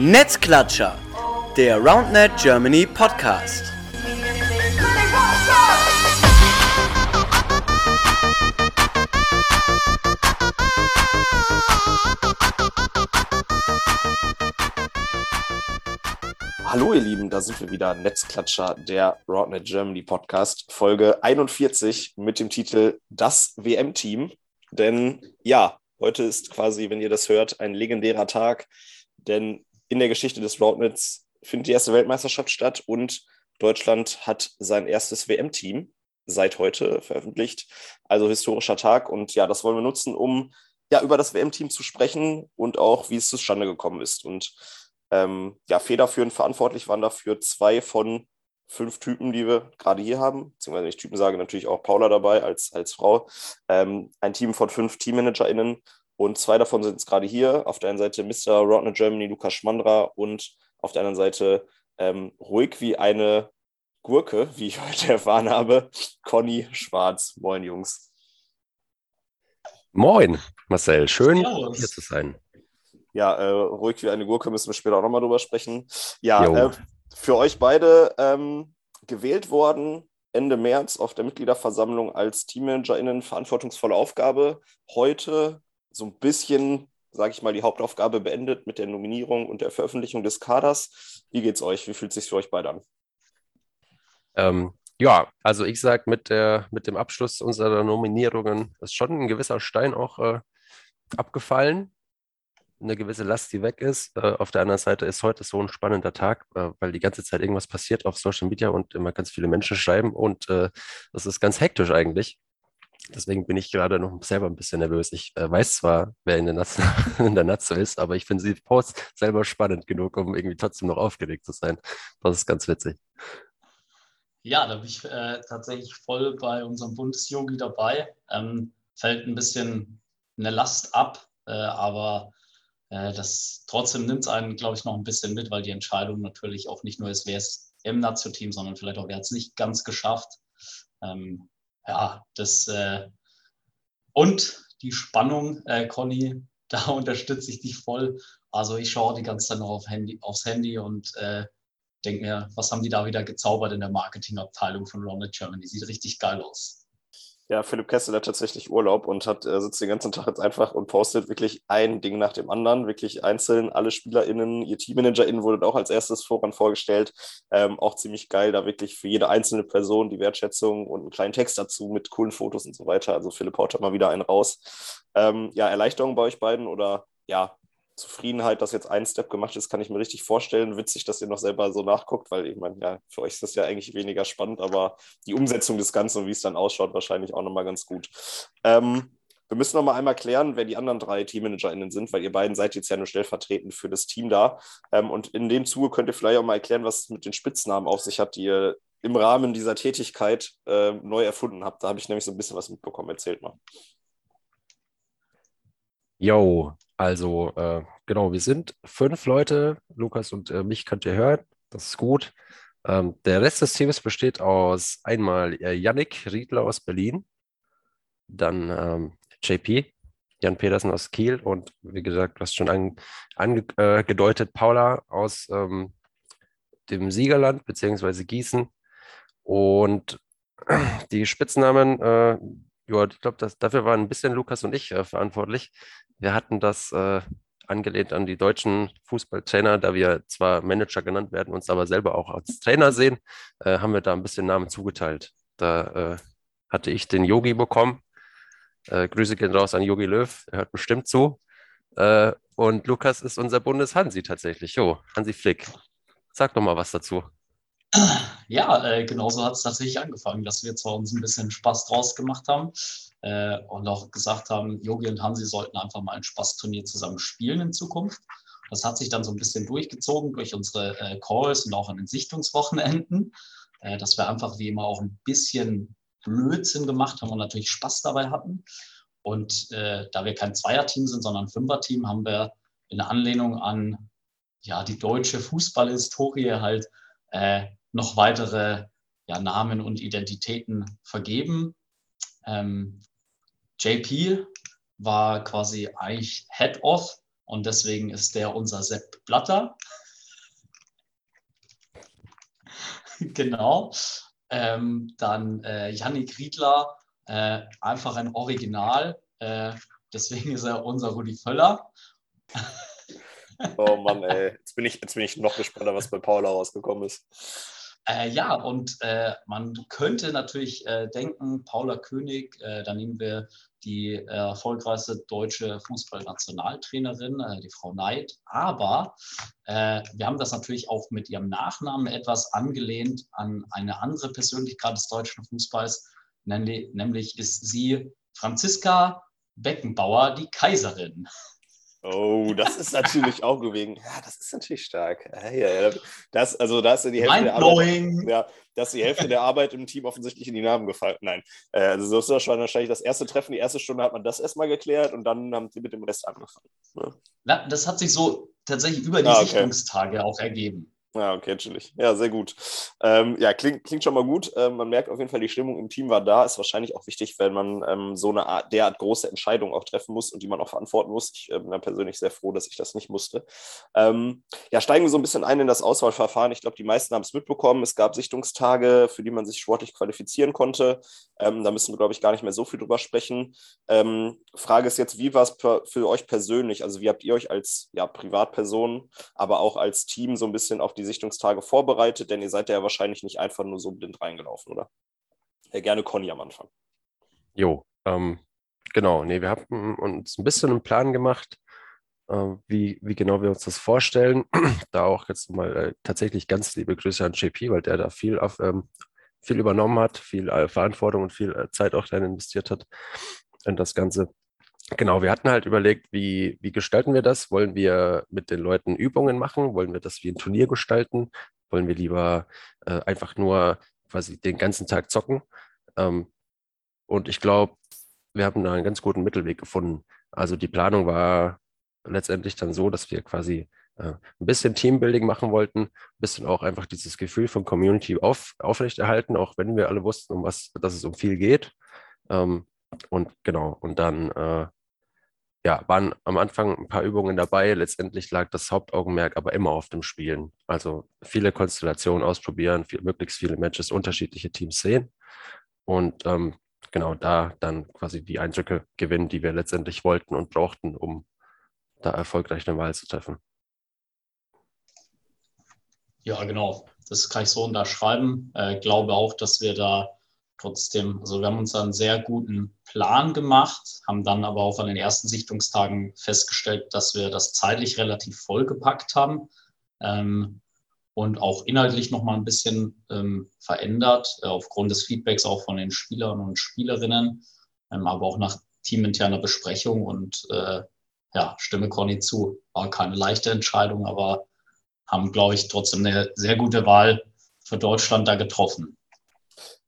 Netzklatscher, der RoundNet Germany Podcast. Hallo ihr Lieben, da sind wir wieder, Netzklatscher, der RoundNet Germany Podcast, Folge 41 mit dem Titel Das WM-Team. Denn ja, heute ist quasi, wenn ihr das hört, ein legendärer Tag, denn in der Geschichte des Roundnets findet die erste Weltmeisterschaft statt und Deutschland hat sein erstes WM-Team seit heute veröffentlicht. Also historischer Tag und ja, das wollen wir nutzen, um ja über das WM-Team zu sprechen und auch, wie es zustande gekommen ist. Und ähm, ja, federführend verantwortlich waren dafür zwei von fünf Typen, die wir gerade hier haben, beziehungsweise wenn ich Typen sage, natürlich auch Paula dabei als, als Frau. Ähm, ein Team von fünf TeammanagerInnen und zwei davon sind jetzt gerade hier. Auf der einen Seite Mr. Rodner Germany, Lukas Schmandra und auf der anderen Seite ähm, ruhig wie eine Gurke, wie ich heute erfahren habe, Conny Schwarz. Moin, Jungs. Moin, Marcel. Schön, Servus. hier zu sein. Ja, äh, ruhig wie eine Gurke müssen wir später auch nochmal drüber sprechen. Ja, äh, für euch beide ähm, gewählt worden Ende März auf der Mitgliederversammlung als TeammanagerInnen verantwortungsvolle Aufgabe. Heute so ein bisschen, sage ich mal, die Hauptaufgabe beendet mit der Nominierung und der Veröffentlichung des Kaders. Wie geht's euch? Wie fühlt es sich für euch beide an? Ähm, ja, also ich sage, mit, mit dem Abschluss unserer Nominierungen ist schon ein gewisser Stein auch äh, abgefallen. Eine gewisse Last, die weg ist. Äh, auf der anderen Seite ist heute so ein spannender Tag, äh, weil die ganze Zeit irgendwas passiert auf Social Media und immer ganz viele Menschen schreiben und äh, das ist ganz hektisch eigentlich. Deswegen bin ich gerade noch selber ein bisschen nervös. Ich äh, weiß zwar, wer in der, Natze, in der Natze ist, aber ich finde sie Post selber spannend genug, um irgendwie trotzdem noch aufgeregt zu sein. Das ist ganz witzig. Ja, da bin ich äh, tatsächlich voll bei unserem Bundesjogi dabei. Ähm, fällt ein bisschen eine Last ab, äh, aber äh, das trotzdem nimmt es einen, glaube ich, noch ein bisschen mit, weil die Entscheidung natürlich auch nicht nur ist, wer ist im Nazio-Team, sondern vielleicht auch, wer hat es nicht ganz geschafft. Ähm, ja, das äh, und die Spannung, äh, Conny, da unterstütze ich dich voll. Also ich schaue die ganze Zeit noch auf Handy, aufs Handy und äh, denke mir, was haben die da wieder gezaubert in der Marketingabteilung von Ronald Germany? Sieht richtig geil aus. Ja, Philipp Kessel hat tatsächlich Urlaub und hat, äh, sitzt den ganzen Tag jetzt einfach und postet wirklich ein Ding nach dem anderen, wirklich einzeln. Alle SpielerInnen, ihr TeammanagerInnen wurde auch als erstes voran vorgestellt. Ähm, auch ziemlich geil, da wirklich für jede einzelne Person die Wertschätzung und einen kleinen Text dazu mit coolen Fotos und so weiter. Also Philipp haut mal wieder einen raus. Ähm, ja, Erleichterung bei euch beiden oder ja, Zufriedenheit, dass jetzt ein Step gemacht ist, kann ich mir richtig vorstellen. Witzig, dass ihr noch selber so nachguckt, weil ich meine, ja, für euch ist das ja eigentlich weniger spannend, aber die Umsetzung des Ganzen und wie es dann ausschaut, wahrscheinlich auch nochmal ganz gut. Ähm, wir müssen noch mal einmal klären, wer die anderen drei TeammanagerInnen sind, weil ihr beiden seid jetzt ja nur stellvertretend für das Team da. Ähm, und in dem Zuge könnt ihr vielleicht auch mal erklären, was es mit den Spitznamen auf sich hat, die ihr im Rahmen dieser Tätigkeit äh, neu erfunden habt. Da habe ich nämlich so ein bisschen was mitbekommen. Erzählt mal. Jo, also äh, genau, wir sind fünf Leute. Lukas und äh, mich könnt ihr hören. Das ist gut. Ähm, der Rest des Teams besteht aus einmal äh, Yannick Riedler aus Berlin, dann ähm, JP, Jan Petersen aus Kiel und wie gesagt, du hast schon angedeutet, an, äh, Paula aus ähm, dem Siegerland bzw. Gießen. Und die Spitznamen, äh, ja, ich glaube, dafür waren ein bisschen Lukas und ich äh, verantwortlich. Wir hatten das äh, angelehnt an die deutschen Fußballtrainer, da wir zwar Manager genannt werden, uns aber selber auch als Trainer sehen, äh, haben wir da ein bisschen Namen zugeteilt. Da äh, hatte ich den Yogi bekommen. Äh, Grüße gehen raus an Yogi Löw, er hört bestimmt zu. Äh, und Lukas ist unser Bundeshansi tatsächlich. Jo, Hansi Flick. Sag doch mal was dazu. Ja, äh, genauso hat es tatsächlich angefangen, dass wir zwar uns ein bisschen Spaß draus gemacht haben, äh, und auch gesagt haben, Yogi und Hansi sollten einfach mal ein Spaßturnier zusammen spielen in Zukunft. Das hat sich dann so ein bisschen durchgezogen durch unsere äh, Calls und auch an den Sichtungswochenenden, äh, dass wir einfach wie immer auch ein bisschen Blödsinn gemacht haben und natürlich Spaß dabei hatten. Und äh, da wir kein Zweierteam sind, sondern ein Fünferteam, haben wir in Anlehnung an ja, die deutsche Fußballhistorie halt äh, noch weitere ja, Namen und Identitäten vergeben. Ähm, JP war quasi eigentlich Head Off und deswegen ist der unser Sepp Blatter. genau. Ähm, dann äh, Yannick Riedler, äh, einfach ein Original. Äh, deswegen ist er unser Rudi Völler. oh Mann, ey. Jetzt bin ich, jetzt bin ich noch gespannter, was bei Paula rausgekommen ist. Äh, ja, und äh, man könnte natürlich äh, denken, Paula König, äh, da nehmen wir die äh, erfolgreichste deutsche Fußballnationaltrainerin, äh, die Frau Neid. Aber wir haben das natürlich auch mit ihrem Nachnamen etwas angelehnt an eine andere Persönlichkeit des deutschen Fußballs, nämlich, nämlich ist sie Franziska Beckenbauer, die Kaiserin. Oh, das ist natürlich auch gewegen. Ja, das ist natürlich stark. Das, also da ist die Hälfte der Arbeit. Ja, da ist die Hälfte der Arbeit im Team offensichtlich in die Namen gefallen. Nein. Äh, also das ist schon wahrscheinlich das erste Treffen, die erste Stunde hat man das erstmal geklärt und dann haben sie mit dem Rest angefangen. Ja. Na, das hat sich so tatsächlich über die ah, okay. Sichtungstage auch ergeben. Ja, okay, chillig. Ja, sehr gut. Ähm, ja, klingt, klingt schon mal gut. Ähm, man merkt auf jeden Fall, die Stimmung im Team war da. Ist wahrscheinlich auch wichtig, wenn man ähm, so eine Art, derart große Entscheidung auch treffen muss und die man auch verantworten muss. Ich äh, bin da persönlich sehr froh, dass ich das nicht musste. Ähm, ja, steigen wir so ein bisschen ein in das Auswahlverfahren. Ich glaube, die meisten haben es mitbekommen. Es gab Sichtungstage, für die man sich sportlich qualifizieren konnte. Ähm, da müssen wir, glaube ich, gar nicht mehr so viel drüber sprechen. Ähm, Frage ist jetzt, wie war es für euch persönlich? Also, wie habt ihr euch als ja, Privatperson, aber auch als Team so ein bisschen auf die Sichtungstage vorbereitet? Denn ihr seid ja wahrscheinlich nicht einfach nur so blind reingelaufen, oder? Ja, gerne Conny am Anfang. Jo, ähm, genau. Nee, wir haben uns ein bisschen einen Plan gemacht, äh, wie, wie genau wir uns das vorstellen. da auch jetzt mal äh, tatsächlich ganz liebe Grüße an JP, weil der da viel, auf, ähm, viel übernommen hat, viel äh, Verantwortung und viel äh, Zeit auch dann investiert hat in das Ganze. Genau, wir hatten halt überlegt, wie, wie gestalten wir das? Wollen wir mit den Leuten Übungen machen? Wollen wir das wie ein Turnier gestalten? Wollen wir lieber äh, einfach nur quasi den ganzen Tag zocken? Ähm, und ich glaube, wir haben da einen ganz guten Mittelweg gefunden. Also die Planung war letztendlich dann so, dass wir quasi äh, ein bisschen Teambuilding machen wollten, ein bisschen auch einfach dieses Gefühl von Community auf, aufrechterhalten, auch wenn wir alle wussten, um was, dass es um viel geht. Ähm, und genau, und dann äh, ja, waren am Anfang ein paar Übungen dabei. Letztendlich lag das Hauptaugenmerk aber immer auf dem Spielen. Also viele Konstellationen ausprobieren, viel, möglichst viele Matches, unterschiedliche Teams sehen und ähm, genau da dann quasi die Eindrücke gewinnen, die wir letztendlich wollten und brauchten, um da erfolgreich eine Wahl zu treffen. Ja, genau. Das kann ich so unterschreiben. Äh, glaube auch, dass wir da trotzdem, also wir haben uns einen sehr guten Plan gemacht, haben dann aber auch an den ersten Sichtungstagen festgestellt, dass wir das zeitlich relativ vollgepackt haben ähm, und auch inhaltlich nochmal ein bisschen ähm, verändert, äh, aufgrund des Feedbacks auch von den Spielern und Spielerinnen, ähm, aber auch nach teaminterner Besprechung und äh, ja, stimme Conny zu. War keine leichte Entscheidung, aber haben, glaube ich, trotzdem eine sehr gute Wahl für Deutschland da getroffen.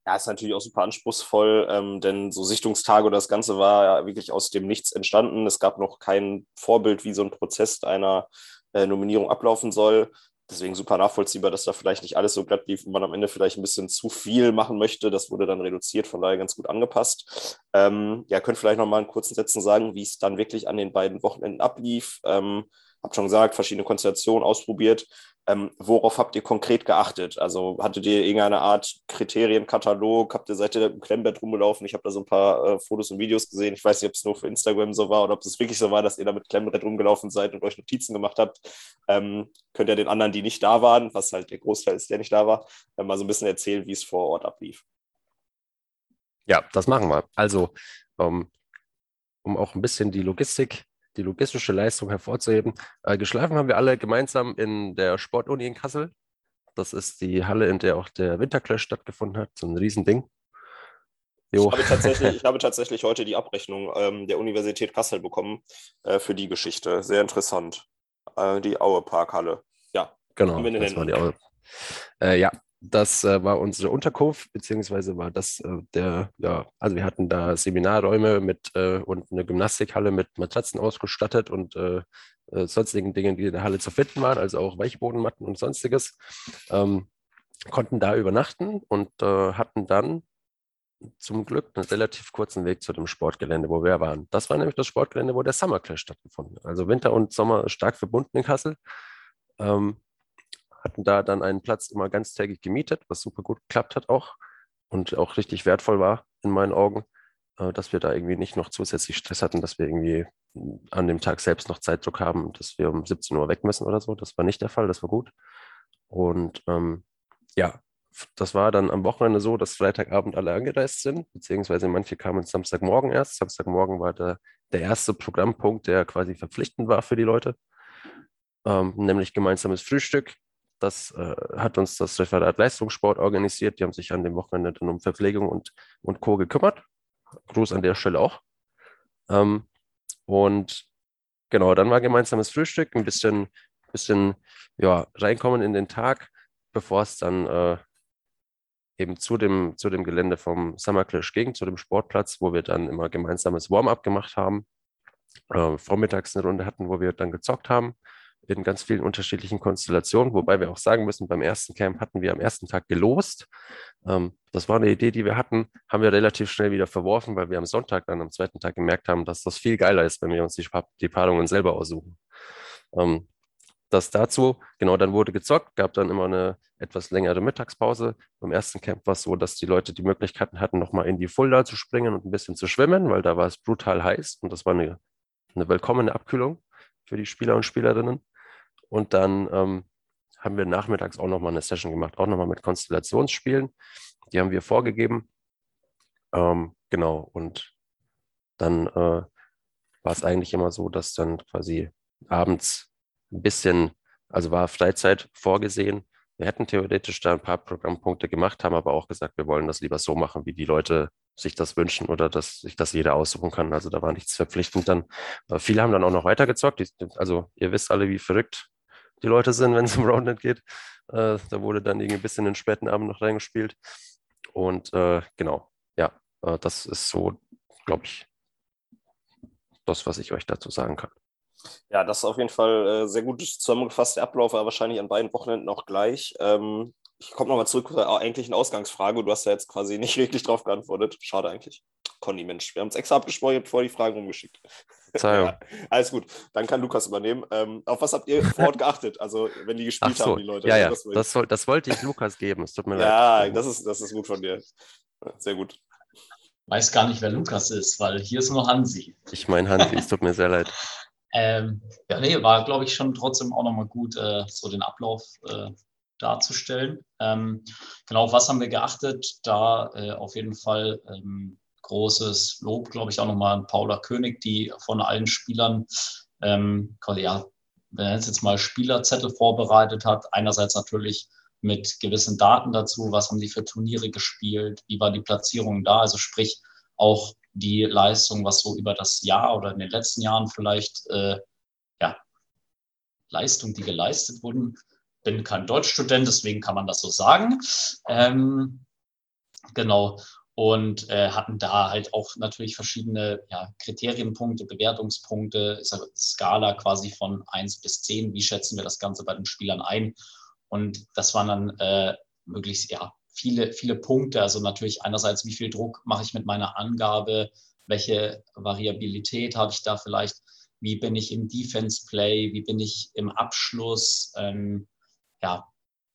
Ja, ist natürlich auch super anspruchsvoll, ähm, denn so Sichtungstage oder das Ganze war ja wirklich aus dem Nichts entstanden. Es gab noch kein Vorbild, wie so ein Prozess einer äh, Nominierung ablaufen soll. Deswegen super nachvollziehbar, dass da vielleicht nicht alles so glatt lief und man am Ende vielleicht ein bisschen zu viel machen möchte. Das wurde dann reduziert, von daher ganz gut angepasst. Ähm, ja, könnt vielleicht noch mal in kurzen Sätzen sagen, wie es dann wirklich an den beiden Wochenenden ablief. Ähm, hab schon gesagt, verschiedene Konstellationen ausprobiert. Ähm, worauf habt ihr konkret geachtet? Also hattet ihr irgendeine Art Kriterienkatalog? Habt ihr seid ihr im Klemmbett rumgelaufen? Ich habe da so ein paar äh, Fotos und Videos gesehen. Ich weiß nicht, ob es nur für Instagram so war oder ob es wirklich so war, dass ihr da mit Klemmbett rumgelaufen seid und euch Notizen gemacht habt. Ähm, könnt ihr den anderen, die nicht da waren, was halt der Großteil ist, der nicht da war, äh, mal so ein bisschen erzählen, wie es vor Ort ablief? Ja, das machen wir. Also, um, um auch ein bisschen die Logistik die logistische Leistung hervorzuheben. Äh, geschlafen haben wir alle gemeinsam in der Sportuni in Kassel. Das ist die Halle, in der auch der Winterclash stattgefunden hat. So ein Riesending. Jo. Ich, habe tatsächlich, ich habe tatsächlich heute die Abrechnung ähm, der Universität Kassel bekommen äh, für die Geschichte. Sehr interessant. Äh, die Aue Parkhalle. Ja. Genau. Das war die Aue. Äh, ja, das äh, war unsere Unterkunft, beziehungsweise war das äh, der, ja, also wir hatten da Seminarräume mit äh, und eine Gymnastikhalle mit Matratzen ausgestattet und äh, äh, sonstigen Dingen, die in der Halle zu finden waren, also auch Weichbodenmatten und sonstiges. Ähm, konnten da übernachten und äh, hatten dann zum Glück einen relativ kurzen Weg zu dem Sportgelände, wo wir waren. Das war nämlich das Sportgelände, wo der Summer Clash stattgefunden hat. Also Winter und Sommer stark verbunden in Kassel. Ähm, hatten da dann einen Platz immer ganztägig gemietet, was super gut geklappt hat auch und auch richtig wertvoll war in meinen Augen, äh, dass wir da irgendwie nicht noch zusätzlich Stress hatten, dass wir irgendwie an dem Tag selbst noch Zeitdruck haben, dass wir um 17 Uhr weg müssen oder so. Das war nicht der Fall, das war gut. Und ähm, ja, das war dann am Wochenende so, dass Freitagabend alle angereist sind, beziehungsweise manche kamen Samstagmorgen erst. Samstagmorgen war der, der erste Programmpunkt, der quasi verpflichtend war für die Leute, ähm, nämlich gemeinsames Frühstück. Das äh, hat uns das Referat Leistungssport organisiert. Die haben sich an dem Wochenende dann um Verpflegung und, und Co. gekümmert. Gruß an der Stelle auch. Ähm, und genau, dann war gemeinsames Frühstück, ein bisschen, bisschen ja, reinkommen in den Tag, bevor es dann äh, eben zu dem, zu dem Gelände vom Summer Clash ging, zu dem Sportplatz, wo wir dann immer gemeinsames Warm-up gemacht haben. Äh, vormittags eine Runde hatten, wo wir dann gezockt haben in ganz vielen unterschiedlichen Konstellationen, wobei wir auch sagen müssen, beim ersten Camp hatten wir am ersten Tag gelost. Ähm, das war eine Idee, die wir hatten, haben wir relativ schnell wieder verworfen, weil wir am Sonntag dann am zweiten Tag gemerkt haben, dass das viel geiler ist, wenn wir uns die, die Paarungen selber aussuchen. Ähm, das dazu, genau, dann wurde gezockt, gab dann immer eine etwas längere Mittagspause. Beim ersten Camp war es so, dass die Leute die Möglichkeiten hatten, nochmal in die Fulda zu springen und ein bisschen zu schwimmen, weil da war es brutal heiß und das war eine, eine willkommene Abkühlung für die Spieler und Spielerinnen. Und dann ähm, haben wir nachmittags auch nochmal eine Session gemacht, auch nochmal mit Konstellationsspielen. Die haben wir vorgegeben. Ähm, genau, und dann äh, war es eigentlich immer so, dass dann quasi abends ein bisschen, also war Freizeit vorgesehen. Wir hätten theoretisch da ein paar Programmpunkte gemacht, haben aber auch gesagt, wir wollen das lieber so machen, wie die Leute sich das wünschen oder dass sich das jeder aussuchen kann. Also da war nichts verpflichtend dann. viele haben dann auch noch weitergezockt. Also ihr wisst alle, wie verrückt die Leute sind, wenn es um Roundnet geht. Äh, da wurde dann irgendwie ein bisschen in den späten Abend noch reingespielt. Und äh, genau, ja, äh, das ist so, glaube ich, das, was ich euch dazu sagen kann. Ja, das ist auf jeden Fall äh, sehr gut zusammengefasst. Der Ablauf war wahrscheinlich an beiden Wochenenden auch gleich. Ähm, ich komme nochmal zurück zur eigentlichen Ausgangsfrage. Du hast ja jetzt quasi nicht wirklich drauf geantwortet. Schade eigentlich. Conny, Mensch, wir haben es extra abgesprochen, bevor die Fragen rumgeschickt. ja, alles gut, dann kann Lukas übernehmen. Ähm, auf was habt ihr vor Ort geachtet? Also, wenn die gespielt so, haben, die Leute. Ja, ja, das, das, soll, das, wollte ich Lukas geben. Es tut mir ja, leid. Ja, das ist, das ist gut von dir. Sehr gut. Weiß gar nicht, wer Lukas ist, weil hier ist nur Hansi. Ich meine Hansi, es tut mir sehr leid. Ähm, ja, nee, war, glaube ich, schon trotzdem auch nochmal gut, äh, so den Ablauf äh, darzustellen. Ähm, genau, auf was haben wir geachtet? Da äh, auf jeden Fall ähm, großes Lob, glaube ich, auch nochmal an Paula König, die von allen Spielern ähm, ja, wenn er jetzt mal Spielerzettel vorbereitet hat, einerseits natürlich mit gewissen Daten dazu, was haben die für Turniere gespielt, wie war die Platzierung da, also sprich auch die Leistung, was so über das Jahr oder in den letzten Jahren vielleicht, äh, ja, Leistung, die geleistet wurden. Bin kein Deutschstudent, deswegen kann man das so sagen. Ähm, genau. Und äh, hatten da halt auch natürlich verschiedene ja, Kriterienpunkte, Bewertungspunkte, Skala quasi von 1 bis 10. Wie schätzen wir das Ganze bei den Spielern ein? Und das waren dann äh, möglichst ja, viele, viele Punkte. Also natürlich einerseits, wie viel Druck mache ich mit meiner Angabe, welche Variabilität habe ich da vielleicht, wie bin ich im Defense Play, wie bin ich im Abschluss. Ähm, ja,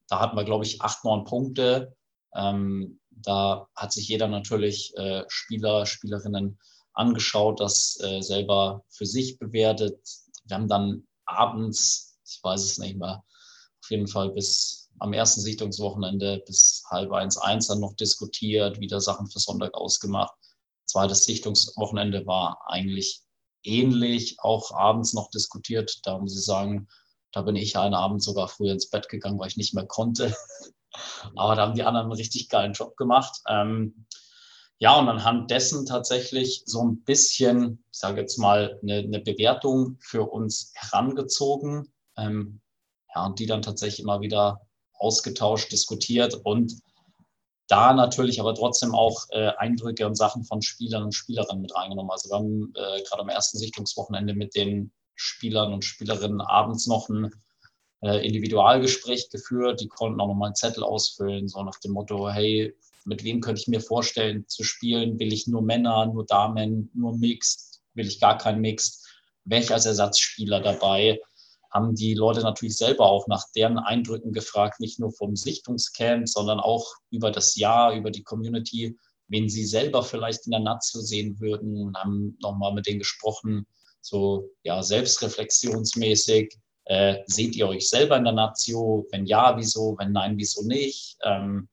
da hatten wir, glaube ich, acht, neun Punkte. Ähm, da hat sich jeder natürlich äh, Spieler, Spielerinnen angeschaut, das äh, selber für sich bewertet. Wir haben dann abends, ich weiß es nicht mehr, auf jeden Fall bis am ersten Sichtungswochenende bis halb eins, eins dann noch diskutiert, wieder Sachen für Sonntag ausgemacht. Zweites Sichtungswochenende war eigentlich ähnlich, auch abends noch diskutiert. Da muss ich sagen, da bin ich einen Abend sogar früher ins Bett gegangen, weil ich nicht mehr konnte. Aber da haben die anderen einen richtig geilen Job gemacht. Ähm, ja, und anhand dessen tatsächlich so ein bisschen, ich sage jetzt mal, eine, eine Bewertung für uns herangezogen. Ähm, ja, und die dann tatsächlich immer wieder ausgetauscht, diskutiert und da natürlich aber trotzdem auch äh, Eindrücke und Sachen von Spielern und Spielerinnen mit reingenommen. Also wir haben äh, gerade am ersten Sichtungswochenende mit den Spielern und Spielerinnen abends noch ein äh, Individualgespräch geführt. Die konnten auch nochmal einen Zettel ausfüllen, so nach dem Motto, hey, mit wem könnte ich mir vorstellen zu spielen? Will ich nur Männer, nur Damen, nur Mixed? Will ich gar keinen Mixed? Welcher als Ersatzspieler dabei? haben die Leute natürlich selber auch nach deren Eindrücken gefragt, nicht nur vom Sichtungscamp, sondern auch über das Jahr, über die Community, wen sie selber vielleicht in der Nazio sehen würden, haben nochmal mit denen gesprochen, so ja, selbstreflexionsmäßig. Äh, seht ihr euch selber in der Nazio? Wenn ja, wieso? Wenn nein, wieso nicht? Ähm,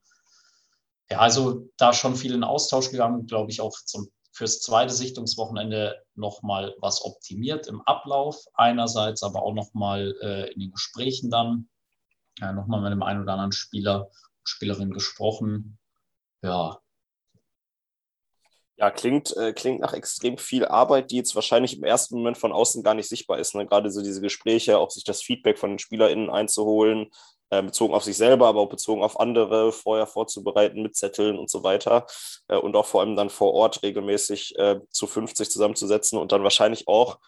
ja, also da schon viel in Austausch gegangen, glaube ich, auch zum, fürs zweite Sichtungswochenende nochmal was optimiert im Ablauf einerseits, aber auch nochmal äh, in den Gesprächen dann äh, nochmal mit dem einen oder anderen Spieler, Spielerin gesprochen. Ja, ja, klingt, äh, klingt nach extrem viel Arbeit, die jetzt wahrscheinlich im ersten Moment von außen gar nicht sichtbar ist. Ne? Gerade so diese Gespräche, auch sich das Feedback von den SpielerInnen einzuholen, äh, bezogen auf sich selber, aber auch bezogen auf andere, vorher vorzubereiten mit Zetteln und so weiter. Äh, und auch vor allem dann vor Ort regelmäßig äh, zu 50 zusammenzusetzen und dann wahrscheinlich auch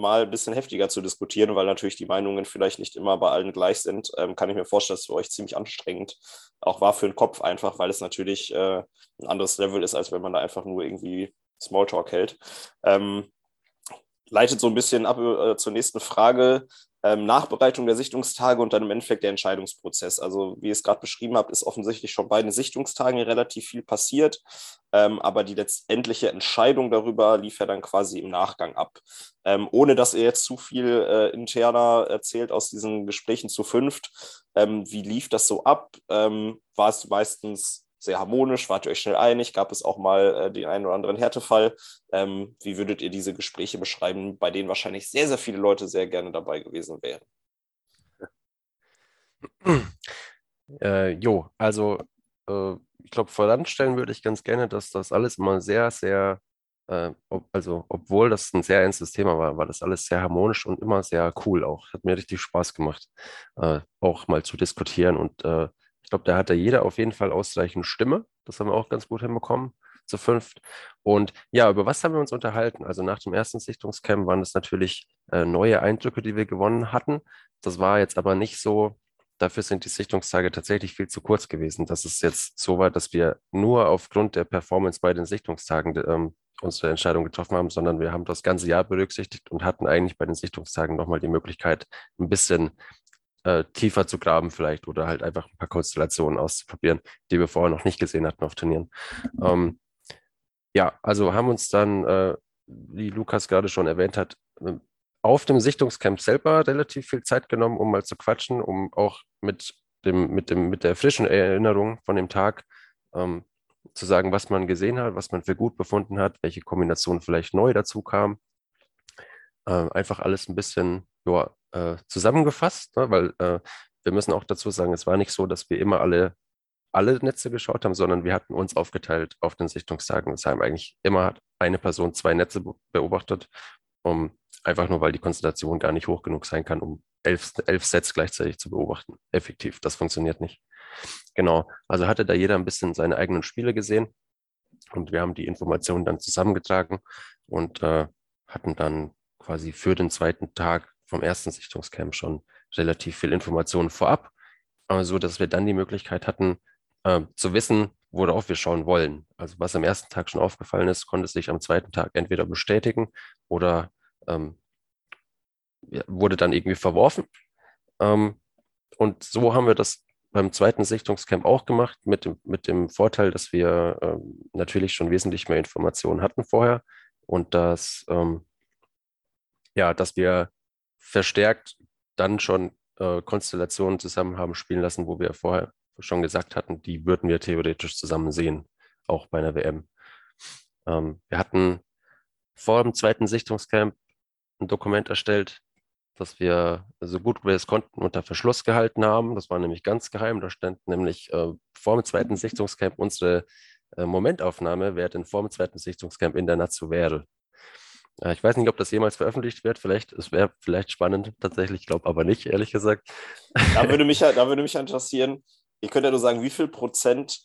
mal ein bisschen heftiger zu diskutieren, weil natürlich die Meinungen vielleicht nicht immer bei allen gleich sind, ähm, kann ich mir vorstellen, dass es für euch ziemlich anstrengend auch war für den Kopf einfach, weil es natürlich äh, ein anderes Level ist, als wenn man da einfach nur irgendwie Smalltalk hält. Ähm, leitet so ein bisschen ab äh, zur nächsten Frage ähm, Nachbereitung der Sichtungstage und dann im Endeffekt der Entscheidungsprozess. Also wie ihr es gerade beschrieben habt, ist offensichtlich schon bei den Sichtungstagen relativ viel passiert, ähm, aber die letztendliche Entscheidung darüber lief ja dann quasi im Nachgang ab. Ähm, ohne dass ihr jetzt zu viel äh, interner erzählt aus diesen Gesprächen zu fünft, ähm, wie lief das so ab? Ähm, war es meistens sehr harmonisch? Wart ihr euch schnell einig? Gab es auch mal äh, den einen oder anderen Härtefall? Ähm, wie würdet ihr diese Gespräche beschreiben, bei denen wahrscheinlich sehr, sehr viele Leute sehr gerne dabei gewesen wären? Äh, jo, also äh, ich glaube, voranstellen würde ich ganz gerne, dass das alles immer sehr, sehr, äh, ob, also obwohl das ein sehr ernstes Thema war, war das alles sehr harmonisch und immer sehr cool auch. Hat mir richtig Spaß gemacht, äh, auch mal zu diskutieren und äh, ich glaube, da hatte jeder auf jeden Fall ausreichend Stimme. Das haben wir auch ganz gut hinbekommen, zu fünft. Und ja, über was haben wir uns unterhalten? Also nach dem ersten Sichtungscamp waren das natürlich äh, neue Eindrücke, die wir gewonnen hatten. Das war jetzt aber nicht so, dafür sind die Sichtungstage tatsächlich viel zu kurz gewesen. Das ist jetzt so weit, dass wir nur aufgrund der Performance bei den Sichtungstagen ähm, unsere Entscheidung getroffen haben, sondern wir haben das ganze Jahr berücksichtigt und hatten eigentlich bei den Sichtungstagen nochmal die Möglichkeit, ein bisschen äh, tiefer zu graben vielleicht oder halt einfach ein paar Konstellationen auszuprobieren, die wir vorher noch nicht gesehen hatten auf Turnieren. Ähm, ja, also haben uns dann, äh, wie Lukas gerade schon erwähnt hat, ähm, auf dem Sichtungscamp selber relativ viel Zeit genommen, um mal zu quatschen, um auch mit dem, mit dem, mit der frischen Erinnerung von dem Tag ähm, zu sagen, was man gesehen hat, was man für gut befunden hat, welche Kombinationen vielleicht neu dazu kamen. Äh, einfach alles ein bisschen ja, äh, zusammengefasst, ne? weil äh, wir müssen auch dazu sagen, es war nicht so, dass wir immer alle, alle Netze geschaut haben, sondern wir hatten uns aufgeteilt auf den Sichtungstagen. Das haben eigentlich immer eine Person zwei Netze beobachtet, um einfach nur, weil die Konstellation gar nicht hoch genug sein kann, um elf, elf Sets gleichzeitig zu beobachten. Effektiv, das funktioniert nicht. Genau, also hatte da jeder ein bisschen seine eigenen Spiele gesehen und wir haben die Informationen dann zusammengetragen und äh, hatten dann quasi für den zweiten Tag vom ersten Sichtungscamp schon relativ viel Informationen vorab, äh, so dass wir dann die Möglichkeit hatten, äh, zu wissen, worauf wir schauen wollen. Also was am ersten Tag schon aufgefallen ist, konnte sich am zweiten Tag entweder bestätigen oder ähm, wurde dann irgendwie verworfen. Ähm, und so haben wir das beim zweiten Sichtungscamp auch gemacht, mit dem, mit dem Vorteil, dass wir ähm, natürlich schon wesentlich mehr Informationen hatten vorher und dass, ähm, ja, dass wir verstärkt dann schon äh, Konstellationen zusammen haben spielen lassen, wo wir vorher schon gesagt hatten, die würden wir theoretisch zusammen sehen, auch bei einer WM. Ähm, wir hatten vor dem zweiten Sichtungscamp ein Dokument erstellt, das wir so gut wir es konnten unter Verschluss gehalten haben. Das war nämlich ganz geheim. Da stand nämlich äh, vor dem zweiten Sichtungscamp unsere äh, Momentaufnahme, wer denn vor dem zweiten Sichtungscamp in der Natsu wäre. Äh, ich weiß nicht, ob das jemals veröffentlicht wird. Vielleicht, es wäre vielleicht spannend tatsächlich, glaube aber nicht, ehrlich gesagt. Da würde mich, da würde mich interessieren, ihr könnt ja nur sagen, wie viel Prozent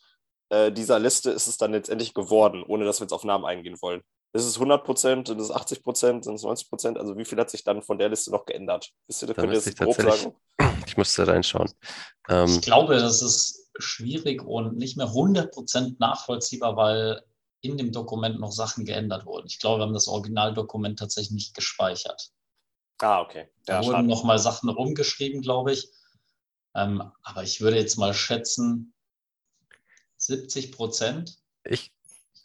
äh, dieser Liste ist es dann letztendlich geworden, ohne dass wir jetzt auf Namen eingehen wollen. Ist es 100 Prozent, sind es 80 Prozent, sind es 90 Prozent? Also wie viel hat sich dann von der Liste noch geändert? Wisst ihr, könnt ihr das grob sagen? Ich müsste reinschauen. Ähm, ich glaube, das ist schwierig und nicht mehr 100 Prozent nachvollziehbar, weil in dem Dokument noch Sachen geändert wurden. Ich glaube, wir haben das Originaldokument tatsächlich nicht gespeichert. Ah, okay. Da Ja, wurden schade. nochmal Sachen rumgeschrieben, glaube ich. Ähm, aber ich würde jetzt mal schätzen, 70 Prozent. Ich,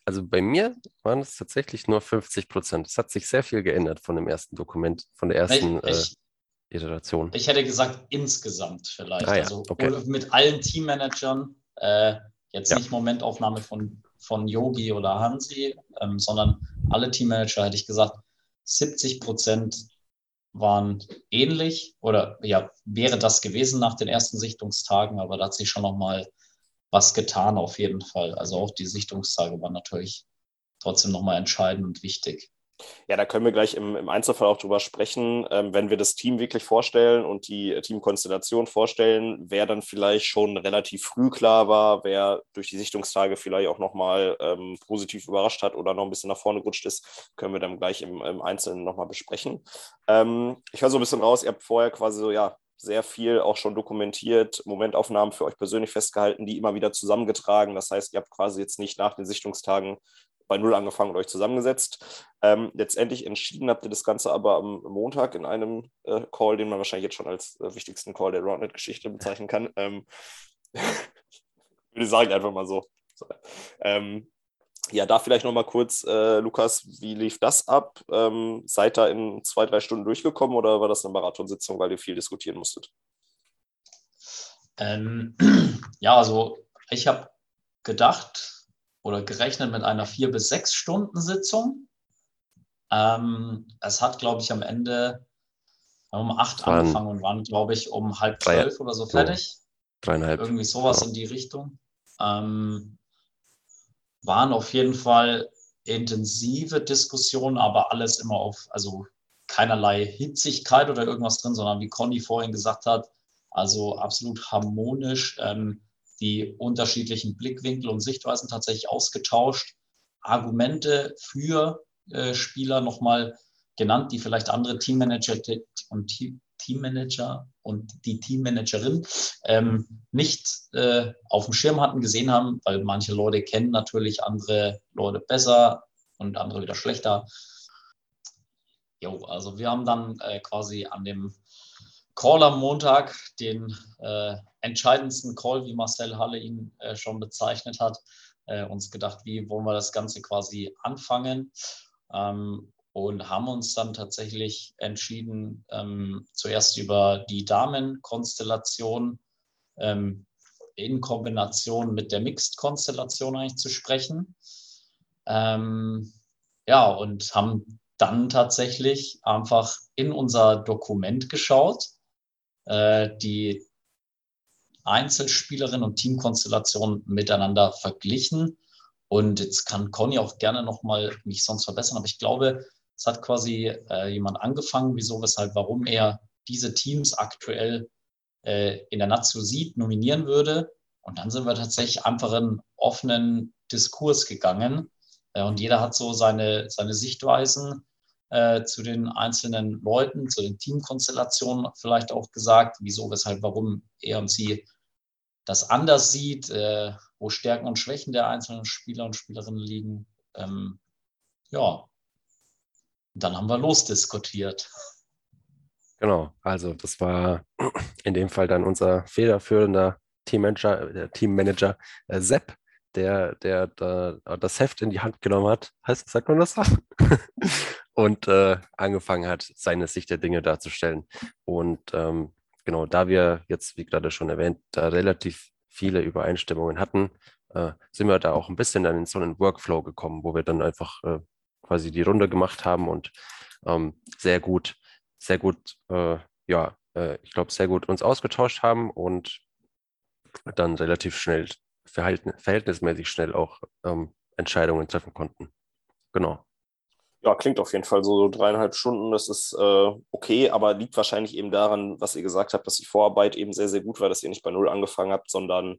also bei mir waren es tatsächlich nur 50 Prozent. Es hat sich sehr viel geändert von dem ersten Dokument, von der Ich, ersten äh, ich, Iteration. ich hätte gesagt, insgesamt vielleicht. Ah ja, also okay. mit allen Teammanagern. Äh, jetzt Ja. nicht Momentaufnahme von, von Yogi oder Hansi, ähm, sondern alle Teammanager hätte ich gesagt, 70 Prozent waren ähnlich oder ja, wäre das gewesen nach den ersten Sichtungstagen, aber da hat sich schon nochmal was getan auf jeden Fall. Also auch die Sichtungstage waren natürlich trotzdem nochmal entscheidend und wichtig. Ja, da können wir gleich im, im Einzelfall auch drüber sprechen. Ähm, wenn wir das Team wirklich vorstellen und die äh, Teamkonstellation vorstellen, wer dann vielleicht schon relativ früh klar war, wer durch die Sichtungstage vielleicht auch nochmal ähm, positiv überrascht hat oder noch ein bisschen nach vorne gerutscht ist, können wir dann gleich im, im Einzelnen nochmal besprechen. Ähm, ich höre so ein bisschen raus, ihr habt vorher quasi so, ja, sehr viel auch schon dokumentiert, Momentaufnahmen für euch persönlich festgehalten, die immer wieder zusammengetragen. Das heißt, ihr habt quasi jetzt nicht nach den Sichtungstagen bei Null angefangen und euch zusammengesetzt. Ähm, letztendlich entschieden habt ihr das Ganze aber am Montag in einem äh, Call, den man wahrscheinlich jetzt schon als äh, wichtigsten Call der Roundnet-Geschichte bezeichnen kann. Ähm, würde sagen, einfach mal so. so. Ähm, ja, da vielleicht nochmal kurz, äh, Lukas, wie lief das ab? Ähm, seid ihr in zwei, drei Stunden durchgekommen oder war das eine Marathonsitzung, weil ihr viel diskutieren musstet? Ähm, ja, also ich habe gedacht oder gerechnet mit einer vier bis sechs Stunden Sitzung. Ähm, es hat, glaube ich, am Ende um acht waren angefangen und waren, glaube ich, um halb drei- zwölf oder so fertig. Dreieinhalb. Irgendwie sowas Ja. in die Richtung. Ähm, waren auf jeden Fall intensive Diskussionen, aber alles immer auf, also keinerlei Hitzigkeit oder irgendwas drin, sondern wie Conny vorhin gesagt hat, also absolut harmonisch ähm, die unterschiedlichen Blickwinkel und Sichtweisen tatsächlich ausgetauscht, Argumente für äh, Spieler nochmal genannt, die vielleicht andere Teammanager und Team, Teammanager und die Teammanagerin ähm, nicht äh, auf dem Schirm hatten, gesehen haben, weil manche Leute kennen natürlich andere Leute besser und andere wieder schlechter. Jo, also wir haben dann äh, quasi an dem Call am Montag, den äh, entscheidendsten Call, wie Marcel Halle ihn äh, schon bezeichnet hat, äh, uns gedacht, wie wollen wir das Ganze quasi anfangen ähm, und haben uns dann tatsächlich entschieden, ähm, zuerst über die Damenkonstellation ähm, in Kombination mit der Mixed-Konstellation eigentlich zu sprechen. Ähm, ja, und haben dann tatsächlich einfach in unser Dokument geschaut, äh, die Einzelspielerinnen und Teamkonstellationen miteinander verglichen. Und jetzt kann Conny auch gerne nochmal mich sonst verbessern, aber ich glaube, es hat quasi äh, jemand angefangen, wieso, weshalb, warum er diese Teams aktuell äh, in der Nazio sieht, nominieren würde. Und dann sind wir tatsächlich einfach in offenen Diskurs gegangen. Äh, und jeder hat so seine, seine Sichtweisen äh, zu den einzelnen Leuten, zu den Teamkonstellationen vielleicht auch gesagt, wieso, weshalb, warum er und sie das anders sieht, äh, wo Stärken und Schwächen der einzelnen Spieler und Spielerinnen liegen. Ähm, ja, dann haben wir losdiskutiert. Genau, also das war in dem Fall dann unser federführender Teammanager, der Teammanager äh, Sepp, der, der da das Heft in die Hand genommen hat. Heißt, sagt man das? Und äh, angefangen hat, seine Sicht der Dinge darzustellen. Und ähm, genau, da wir jetzt, wie gerade schon erwähnt, da relativ viele Übereinstimmungen hatten, äh, sind wir da auch ein bisschen dann in so einen Workflow gekommen, wo wir dann einfach äh, quasi die Runde gemacht haben und ähm, sehr gut, sehr gut, äh, ja, äh, ich glaube, sehr gut uns ausgetauscht haben und dann relativ schnell, verhalten, verhältnismäßig schnell auch ähm, Entscheidungen treffen konnten. Genau. Ja, klingt auf jeden Fall so, dreieinhalb Stunden. Das ist äh, okay, aber liegt wahrscheinlich eben daran, was ihr gesagt habt, dass die Vorarbeit eben sehr, sehr gut war, dass ihr nicht bei Null angefangen habt, sondern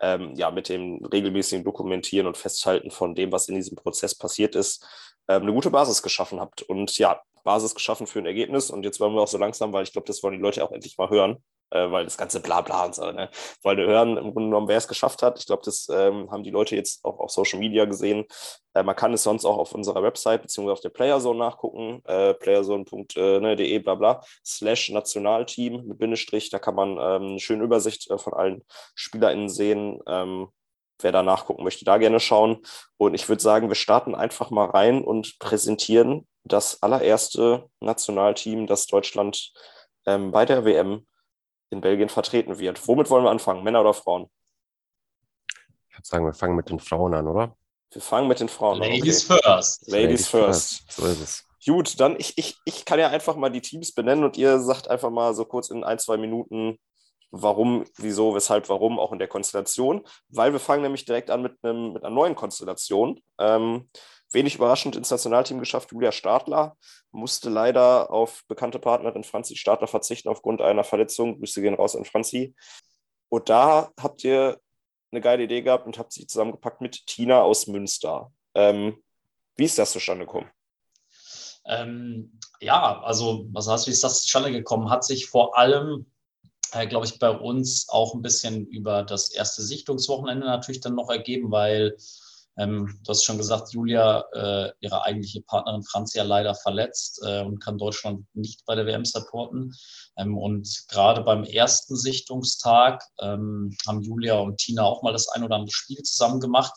ähm, ja mit dem regelmäßigen Dokumentieren und Festhalten von dem, was in diesem Prozess passiert ist, ähm, eine gute Basis geschaffen habt. Und ja, Basis geschaffen für ein Ergebnis. Und jetzt wollen wir auch so langsam, weil ich glaube, das wollen die Leute auch endlich mal hören, äh, weil das ganze Blabla und so, ne? Weil wir hören im Grunde genommen, wer es geschafft hat. Ich glaube, das ähm, haben die Leute jetzt auch auf Social Media gesehen. Äh, man kann es sonst auch auf unserer Website beziehungsweise auf der Playerzone nachgucken, äh, playerzone.de, ne, bla bla, slash Nationalteam mit Bindestrich. Da kann man ähm, eine schöne Übersicht äh, von allen SpielerInnen sehen. Ähm, wer da nachgucken möchte, da gerne schauen. Und ich würde sagen, wir starten einfach mal rein und präsentieren das allererste Nationalteam, das Deutschland ähm, bei der WM in Belgien vertreten wird. Womit wollen wir anfangen, Männer oder Frauen? Ich würde sagen, wir fangen mit den Frauen an, oder? Wir fangen mit den Frauen Ladies an. Okay. first. Ladies, Ladies first. first. So ist es. Gut, dann ich, ich, ich kann ja einfach mal die Teams benennen und ihr sagt einfach mal so kurz in ein, zwei Minuten, warum, wieso, weshalb, warum, auch in der Konstellation. Weil wir fangen nämlich direkt an mit, einem, mit einer neuen Konstellation. Ähm, wenig überraschend ins Nationalteam geschafft. Julia Stadler musste leider auf bekannte Partnerin Franzi Stadler verzichten aufgrund einer Verletzung. Grüße gehen raus an Franzi. Und da habt ihr eine geile Idee gehabt und habt sie zusammengepackt mit Tina aus Münster. Ähm, wie ist das zustande gekommen? Ähm, ja, also was heißt, wie ist das zustande gekommen? Hat sich vor allem, äh, glaube ich, bei uns auch ein bisschen über das erste Sichtungswochenende natürlich dann noch ergeben, weil ähm, du hast schon gesagt, Julia, äh, ihre eigentliche Partnerin Franz ja leider verletzt äh, und kann Deutschland nicht bei der WM supporten. Ähm, und gerade beim ersten Sichtungstag ähm, haben Julia und Tina auch mal das ein oder andere Spiel zusammen gemacht.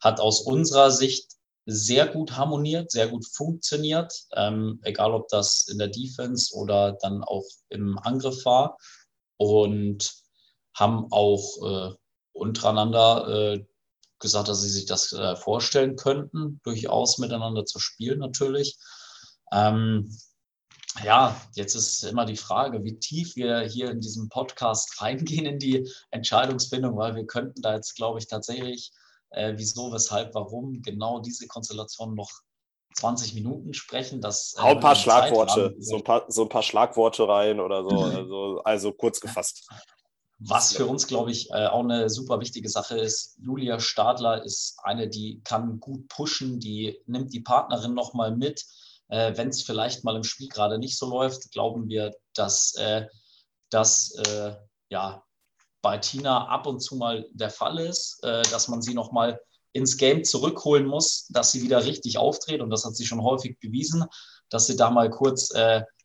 Hat aus unserer Sicht sehr gut harmoniert, sehr gut funktioniert, ähm, egal ob das in der Defense oder dann auch im Angriff war. Und haben auch äh, untereinander äh, gesagt, dass sie sich das äh, vorstellen könnten, durchaus miteinander zu spielen natürlich. Ähm, ja, jetzt ist immer die Frage, wie tief wir hier in diesem Podcast reingehen in die Entscheidungsfindung, weil wir könnten da jetzt, glaube ich, tatsächlich, äh, wieso, weshalb, warum genau diese Konstellation noch 20 Minuten sprechen. Das, äh, Hau ein paar Schlagworte, so ein paar, so ein paar Schlagworte rein oder so, also, also kurz gefasst. Was für uns, glaube ich, äh, auch eine super wichtige Sache ist, Julia Stadler ist eine, die kann gut pushen, die nimmt die Partnerin nochmal mit. Äh, Wenn es vielleicht mal im Spiel gerade nicht so läuft, glauben wir, dass äh, das ja, bei Tina ab und zu mal der Fall ist, dass man sie nochmal ins Game zurückholen muss, dass sie wieder richtig auftritt. Und das hat sie schon häufig bewiesen, dass sie da mal kurz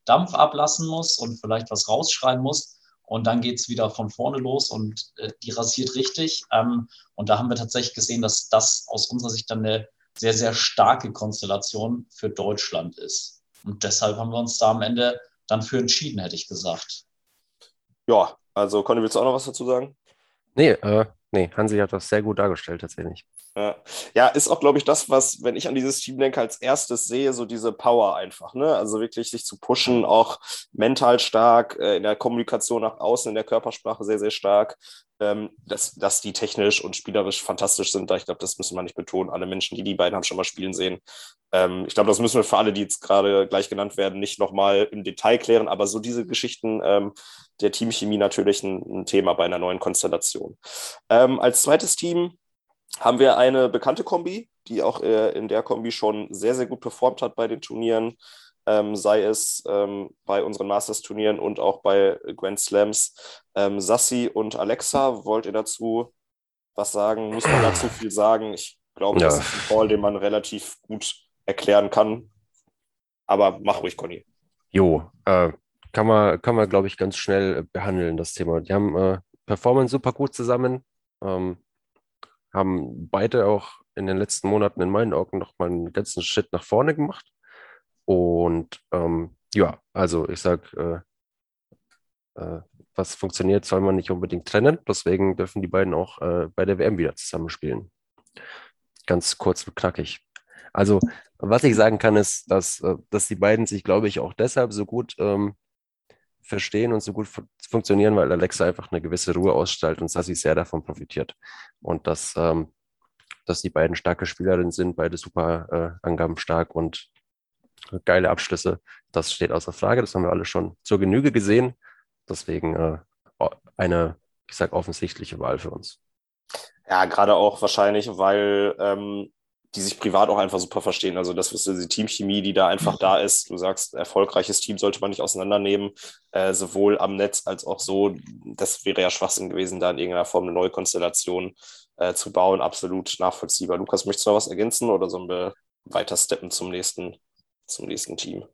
Dampf ablassen muss und vielleicht was rausschreien muss. Und dann geht es wieder von vorne los und äh, die rasiert richtig. Ähm, und da haben wir tatsächlich gesehen, dass das aus unserer Sicht dann eine sehr, sehr starke Konstellation für Deutschland ist. Und deshalb haben wir uns da am Ende dann für entschieden, hätte ich gesagt. Ja, also Conny, willst du auch noch was dazu sagen? Nee, äh, nee, Hansi hat das sehr gut dargestellt tatsächlich. Ja. ja, ist auch, glaube ich, das, was, wenn ich an dieses Team denke, als erstes sehe, so diese Power einfach. Ne? Also wirklich sich zu pushen, auch mental stark, äh, in der Kommunikation nach außen, in der Körpersprache sehr, sehr stark. Ähm, dass, dass die technisch und spielerisch fantastisch sind, da ich glaube, das müssen wir nicht betonen. Alle Menschen, die die beiden haben schon mal spielen sehen. Ähm, ich glaube, das müssen wir für alle, die jetzt gerade gleich genannt werden, nicht nochmal im Detail klären, aber so diese Geschichten ähm, der Teamchemie natürlich ein, Thema bei einer neuen Konstellation. Als zweites Team haben wir eine bekannte Kombi, die auch äh, in der Kombi schon sehr, sehr gut performt hat bei den Turnieren, ähm, sei es ähm, bei unseren Masters-Turnieren und auch bei Grand Slams. Ähm, Sassi und Alexa, wollt ihr dazu was sagen? Muss man dazu viel sagen? Ich glaube, ja. das ist ein Call, den man relativ gut erklären kann. Aber mach ruhig, Conny. Jo, äh, kann man, kann man glaube ich, ganz schnell behandeln, das Thema. Die haben äh, performen super gut zusammen. Ähm, haben beide auch in den letzten Monaten in meinen Augen nochmal einen ganzen Schritt nach vorne gemacht. Und ähm, ja, also ich sage, äh, äh, was funktioniert, soll man nicht unbedingt trennen. Deswegen dürfen die beiden auch äh, bei der WM wieder zusammenspielen. Ganz kurz und knackig. Also, was ich sagen kann, ist, dass, äh, dass die beiden sich, glaube ich, auch deshalb so gut ähm, verstehen und so gut fu funktionieren, weil Alexa einfach eine gewisse Ruhe ausstrahlt und Sassi sehr davon profitiert. Und dass, ähm, dass die beiden starke Spielerinnen sind, beide super äh, Angaben stark und geile Abschlüsse, das steht außer Frage. Das haben wir alle schon zur Genüge gesehen. Deswegen äh, eine, ich sage, offensichtliche Wahl für uns. Ja, gerade auch wahrscheinlich, weil ähm, die sich privat auch einfach super verstehen. Also das ist die Teamchemie, die da einfach da ist. Du sagst, erfolgreiches Team sollte man nicht auseinandernehmen, äh, sowohl am Netz als auch so. Das wäre ja Schwachsinn gewesen, da in irgendeiner Form eine neue Konstellation äh, zu bauen. Absolut nachvollziehbar. Lukas, möchtest du noch was ergänzen oder sollen wir weiter steppen zum nächsten, zum nächsten Team?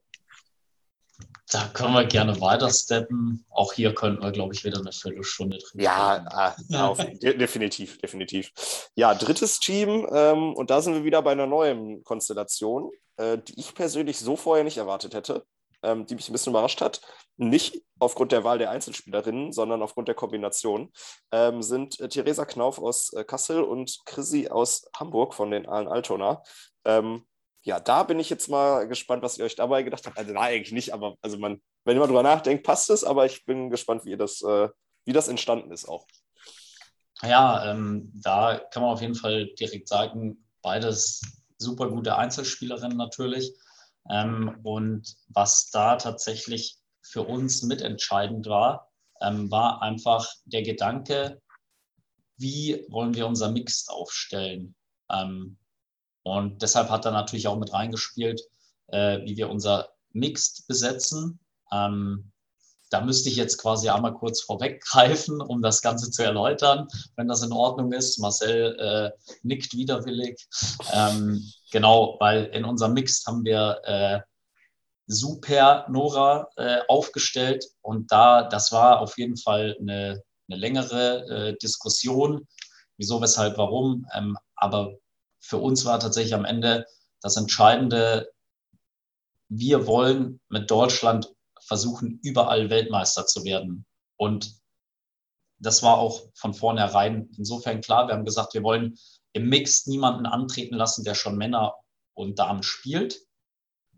Da können wir gerne weiter steppen. Auch hier könnten wir, glaube ich, wieder eine Viertelstunde drin. Ja, auf, definitiv, definitiv. Ja, drittes Team. Ähm, und da sind wir wieder bei einer neuen Konstellation, äh, die ich persönlich so vorher nicht erwartet hätte, ähm, die mich ein bisschen überrascht hat. Nicht aufgrund der Wahl der Einzelspielerinnen, sondern aufgrund der Kombination. Ähm, sind äh, Theresa Knauf aus äh, Kassel und Chrissy aus Hamburg von den Aalen Altona. Ja, da bin ich jetzt mal gespannt, was ihr euch dabei gedacht habt. Also, nein, eigentlich nicht, aber also man, wenn ihr mal drüber nachdenkt, passt es, aber ich bin gespannt, wie das, äh, wie das entstanden ist auch. Ja, ähm, da kann man auf jeden Fall direkt sagen, beides super gute Einzelspielerinnen natürlich. Ähm, und was da tatsächlich für uns mitentscheidend war, ähm, war einfach der Gedanke, wie wollen wir unser Mixed aufstellen? Ähm, und deshalb hat er natürlich auch mit reingespielt, äh, wie wir unser Mixed besetzen. Ähm, da müsste ich jetzt quasi einmal kurz vorweggreifen, um das Ganze zu erläutern, wenn das in Ordnung ist. Marcel äh, nickt widerwillig. Ähm, genau, weil in unserem Mixed haben wir äh, Super Nora äh, aufgestellt und da, das war auf jeden Fall eine, eine längere äh, Diskussion, wieso, weshalb, warum. Ähm, aber für uns war tatsächlich am Ende das Entscheidende, wir wollen mit Deutschland versuchen, überall Weltmeister zu werden. Und das war auch von vornherein insofern klar. Wir haben gesagt, wir wollen im Mix niemanden antreten lassen, der schon Männer und Damen spielt,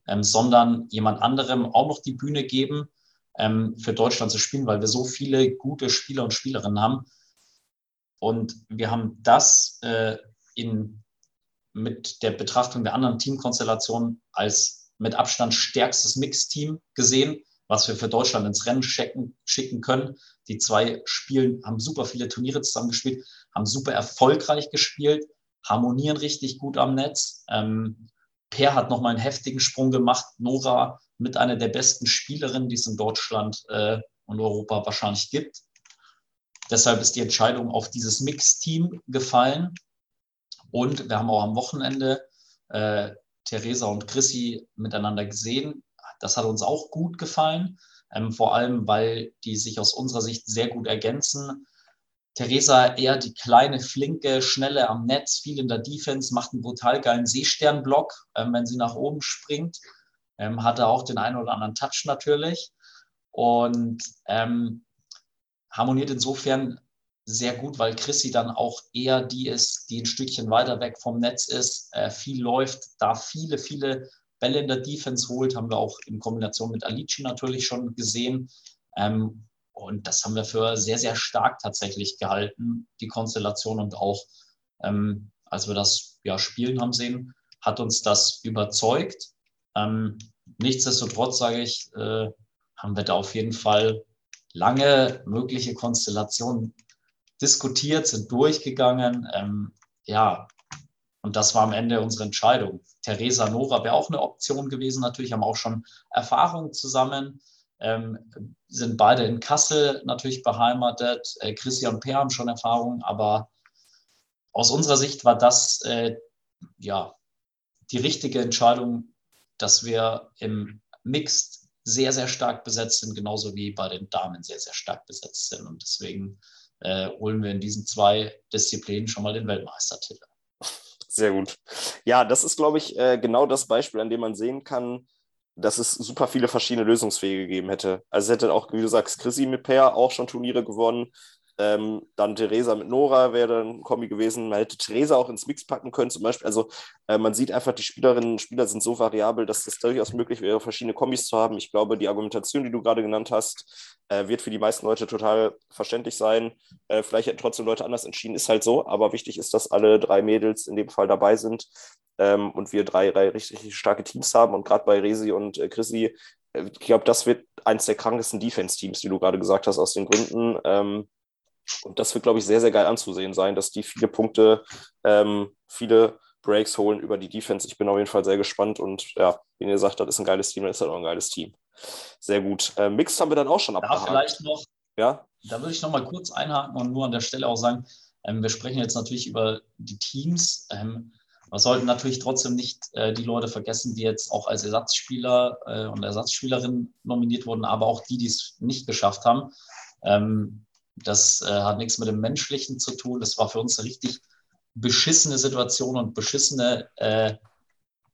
ähm, sondern jemand anderem auch noch die Bühne geben, ähm, für Deutschland zu spielen, weil wir so viele gute Spieler und Spielerinnen haben. Und wir haben das äh, in mit der Betrachtung der anderen Teamkonstellationen als mit Abstand stärkstes Mixteam gesehen, was wir für Deutschland ins Rennen schicken, schicken können. Die zwei Spielen haben super viele Turniere zusammengespielt, haben super erfolgreich gespielt, harmonieren richtig gut am Netz. Ähm, per hat nochmal einen heftigen Sprung gemacht. Nora mit einer der besten Spielerinnen, die es in Deutschland äh, und Europa wahrscheinlich gibt. Deshalb ist die Entscheidung auf dieses Mix-Team gefallen. Und wir haben auch am Wochenende äh, Theresa und Chrissy miteinander gesehen. Das hat uns auch gut gefallen, ähm, vor allem weil die sich aus unserer Sicht sehr gut ergänzen. Theresa eher die kleine, flinke, schnelle am Netz, viel in der Defense, macht einen brutal geilen Seesternblock, ähm, wenn sie nach oben springt. Ähm, hatte auch den einen oder anderen Touch natürlich. Und ähm, harmoniert insofern sehr gut, weil Chrissy dann auch eher die ist, die ein Stückchen weiter weg vom Netz ist, äh, viel läuft, da viele, viele Bälle in der Defense holt, haben wir auch in Kombination mit Alici natürlich schon gesehen. Ähm, und das haben wir für sehr, sehr stark tatsächlich gehalten, die Konstellation. Und auch ähm, als wir das ja spielen haben sehen, hat uns das überzeugt. Ähm, nichtsdestotrotz sage ich, äh, haben wir da auf jeden Fall lange mögliche Konstellationen diskutiert, sind durchgegangen. Ähm, ja, und das war am Ende unsere Entscheidung. Theresa Nora wäre auch eine Option gewesen. Natürlich haben auch schon Erfahrungen zusammen. Ähm, sind beide in Kassel natürlich beheimatet. Äh, Christian Peer haben schon Erfahrungen, aber aus unserer Sicht war das äh, ja die richtige Entscheidung, dass wir im Mixed sehr, sehr stark besetzt sind, genauso wie bei den Damen sehr, sehr stark besetzt sind. Und deswegen äh, holen wir in diesen zwei Disziplinen schon mal den Weltmeistertitel. Sehr gut. Ja, das ist, glaube ich, äh, genau das Beispiel, an dem man sehen kann, dass es super viele verschiedene Lösungswege gegeben hätte. Also es hätte auch, wie du sagst, Chrissy mit Per auch schon Turniere gewonnen. Ähm, dann Theresa mit Nora wäre dann ein Kombi gewesen. Man hätte Theresa auch ins Mix packen können, zum Beispiel. Also äh, man sieht einfach, die Spielerinnen und Spieler sind so variabel, dass es durchaus möglich wäre, verschiedene Kombis zu haben. Ich glaube, die Argumentation, die du gerade genannt hast, äh, wird für die meisten Leute total verständlich sein. Äh, vielleicht hätten trotzdem Leute anders entschieden, ist halt so. Aber wichtig ist, dass alle drei Mädels in dem Fall dabei sind ähm, und wir drei, drei richtig, richtig, starke Teams haben. Und gerade bei Resi und äh, Chrissy, äh, ich glaube, das wird eines der krankesten Defense-Teams, wie du gerade gesagt hast, aus den Gründen. Ähm, und das wird, glaube ich, sehr, sehr geil anzusehen sein, dass die viele Punkte, ähm, viele Breaks holen über die Defense. Ich bin auf jeden Fall sehr gespannt und ja, wie ihr sagt, das ist ein geiles Team, das ist halt auch ein geiles Team. Sehr gut. Äh, Mixed haben wir dann auch schon abgehakt. Da vielleicht noch, ja? da würde ich noch mal kurz einhaken und nur an der Stelle auch sagen, ähm, wir sprechen jetzt natürlich über die Teams. Ähm, wir sollten natürlich trotzdem nicht äh, die Leute vergessen, die jetzt auch als Ersatzspieler äh, und Ersatzspielerin nominiert wurden, aber auch die, die es nicht geschafft haben. Ähm, das äh, hat nichts mit dem Menschlichen zu tun. Das war für uns eine richtig beschissene Situation und beschissene äh,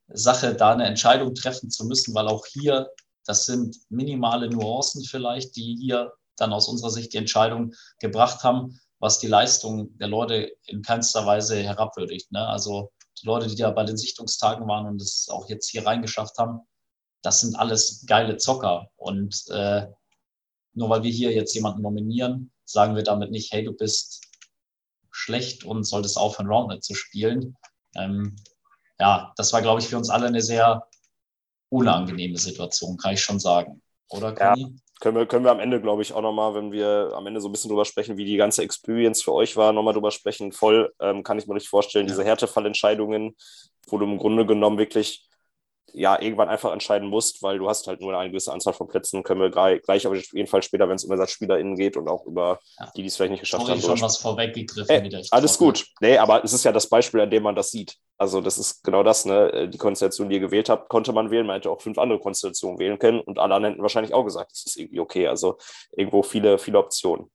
Sache, da eine Entscheidung treffen zu müssen, weil auch hier, das sind minimale Nuancen vielleicht, die hier dann aus unserer Sicht die Entscheidung gebracht haben, was die Leistung der Leute in keinster Weise herabwürdigt. Ne? Also die Leute, die da bei den Sichtungstagen waren und es auch jetzt hier reingeschafft haben, das sind alles geile Zocker. Und äh, nur weil wir hier jetzt jemanden nominieren, sagen wir damit nicht, hey, du bist schlecht und solltest aufhören, Roundnet zu spielen. Ähm, ja, das war, glaube ich, für uns alle eine sehr unangenehme Situation, kann ich schon sagen. Oder, Conny? Ja, können wir, können wir am Ende, glaube ich, auch nochmal, wenn wir am Ende so ein bisschen drüber sprechen, wie die ganze Experience für euch war, nochmal drüber sprechen. Voll ähm, kann ich mir richtig vorstellen, ja. diese Härtefallentscheidungen, wo du im Grunde genommen wirklich ja, irgendwann einfach entscheiden musst, weil du hast halt nur eine gewisse Anzahl von Plätzen, können wir gleich, gleich auf jeden Fall später, wenn es um ErsatzspielerInnen geht und auch über ja. die, die es vielleicht nicht geschafft Sorry, haben. schon was vorweggegriffen. Äh, alles gut. Nee, aber es ist ja das Beispiel, an dem man das sieht. Also das ist genau das, ne? Die Konstellation, die ihr gewählt habt, konnte man wählen. Man hätte auch fünf andere Konstellationen wählen können und alle anderen hätten wahrscheinlich auch gesagt, das ist irgendwie okay. Also irgendwo viele, viele Optionen.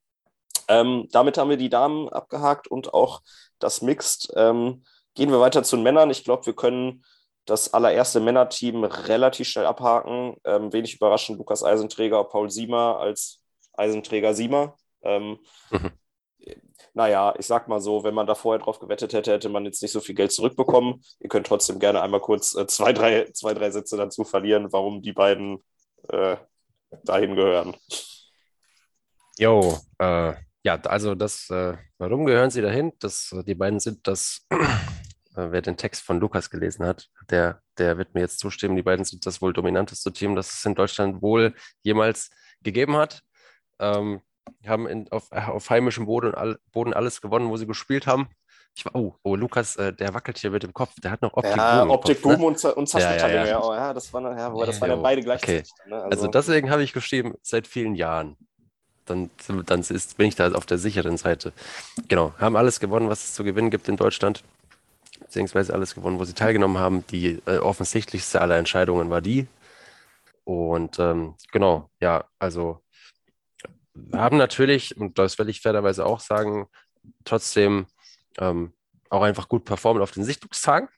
Ähm, damit haben wir die Damen abgehakt und auch das Mixed. Ähm, gehen wir weiter zu den Männern. Ich glaube, wir können das allererste Männerteam relativ schnell abhaken. Ähm, wenig überraschend, Lukas Eisenträger, Paul Siemer als Eisenträger Siemer. Ähm, mhm. Naja, ich sag mal so, wenn man da vorher drauf gewettet hätte, hätte man jetzt nicht so viel Geld zurückbekommen. Ihr könnt trotzdem gerne einmal kurz äh, zwei, drei, zwei, drei Sätze dazu verlieren, warum die beiden äh, dahin gehören. Jo, äh, ja, also das, äh, warum gehören sie dahin? Das, die beiden sind das wer den Text von Lukas gelesen hat, der, der wird mir jetzt zustimmen. Die beiden sind das wohl dominanteste Team, das es in Deutschland wohl jemals gegeben hat. Ähm, haben in, auf, auf heimischem Boden, all, Boden alles gewonnen, wo sie gespielt haben. Ich oh, oh, Lukas, äh, der wackelt hier mit dem Kopf. Der hat noch Optik ja, Boom. Optik Boom ne? und, und Zaschentalling. Ja, ja, ja. Oh, ja, das waren ja, das waren ja beide gleichzeitig. Okay. Ne? Also, also, deswegen habe ich geschrieben, seit vielen Jahren. Dann, dann ist, bin ich da auf der sicheren Seite. Genau, haben alles gewonnen, was es zu gewinnen gibt in Deutschland beziehungsweise alles gewonnen, wo sie teilgenommen haben. Die äh, offensichtlichste aller Entscheidungen war die. Und ähm, genau, ja, also haben natürlich, und das will ich fairerweise auch sagen, trotzdem ähm, auch einfach gut performt auf den Sichtungstagen.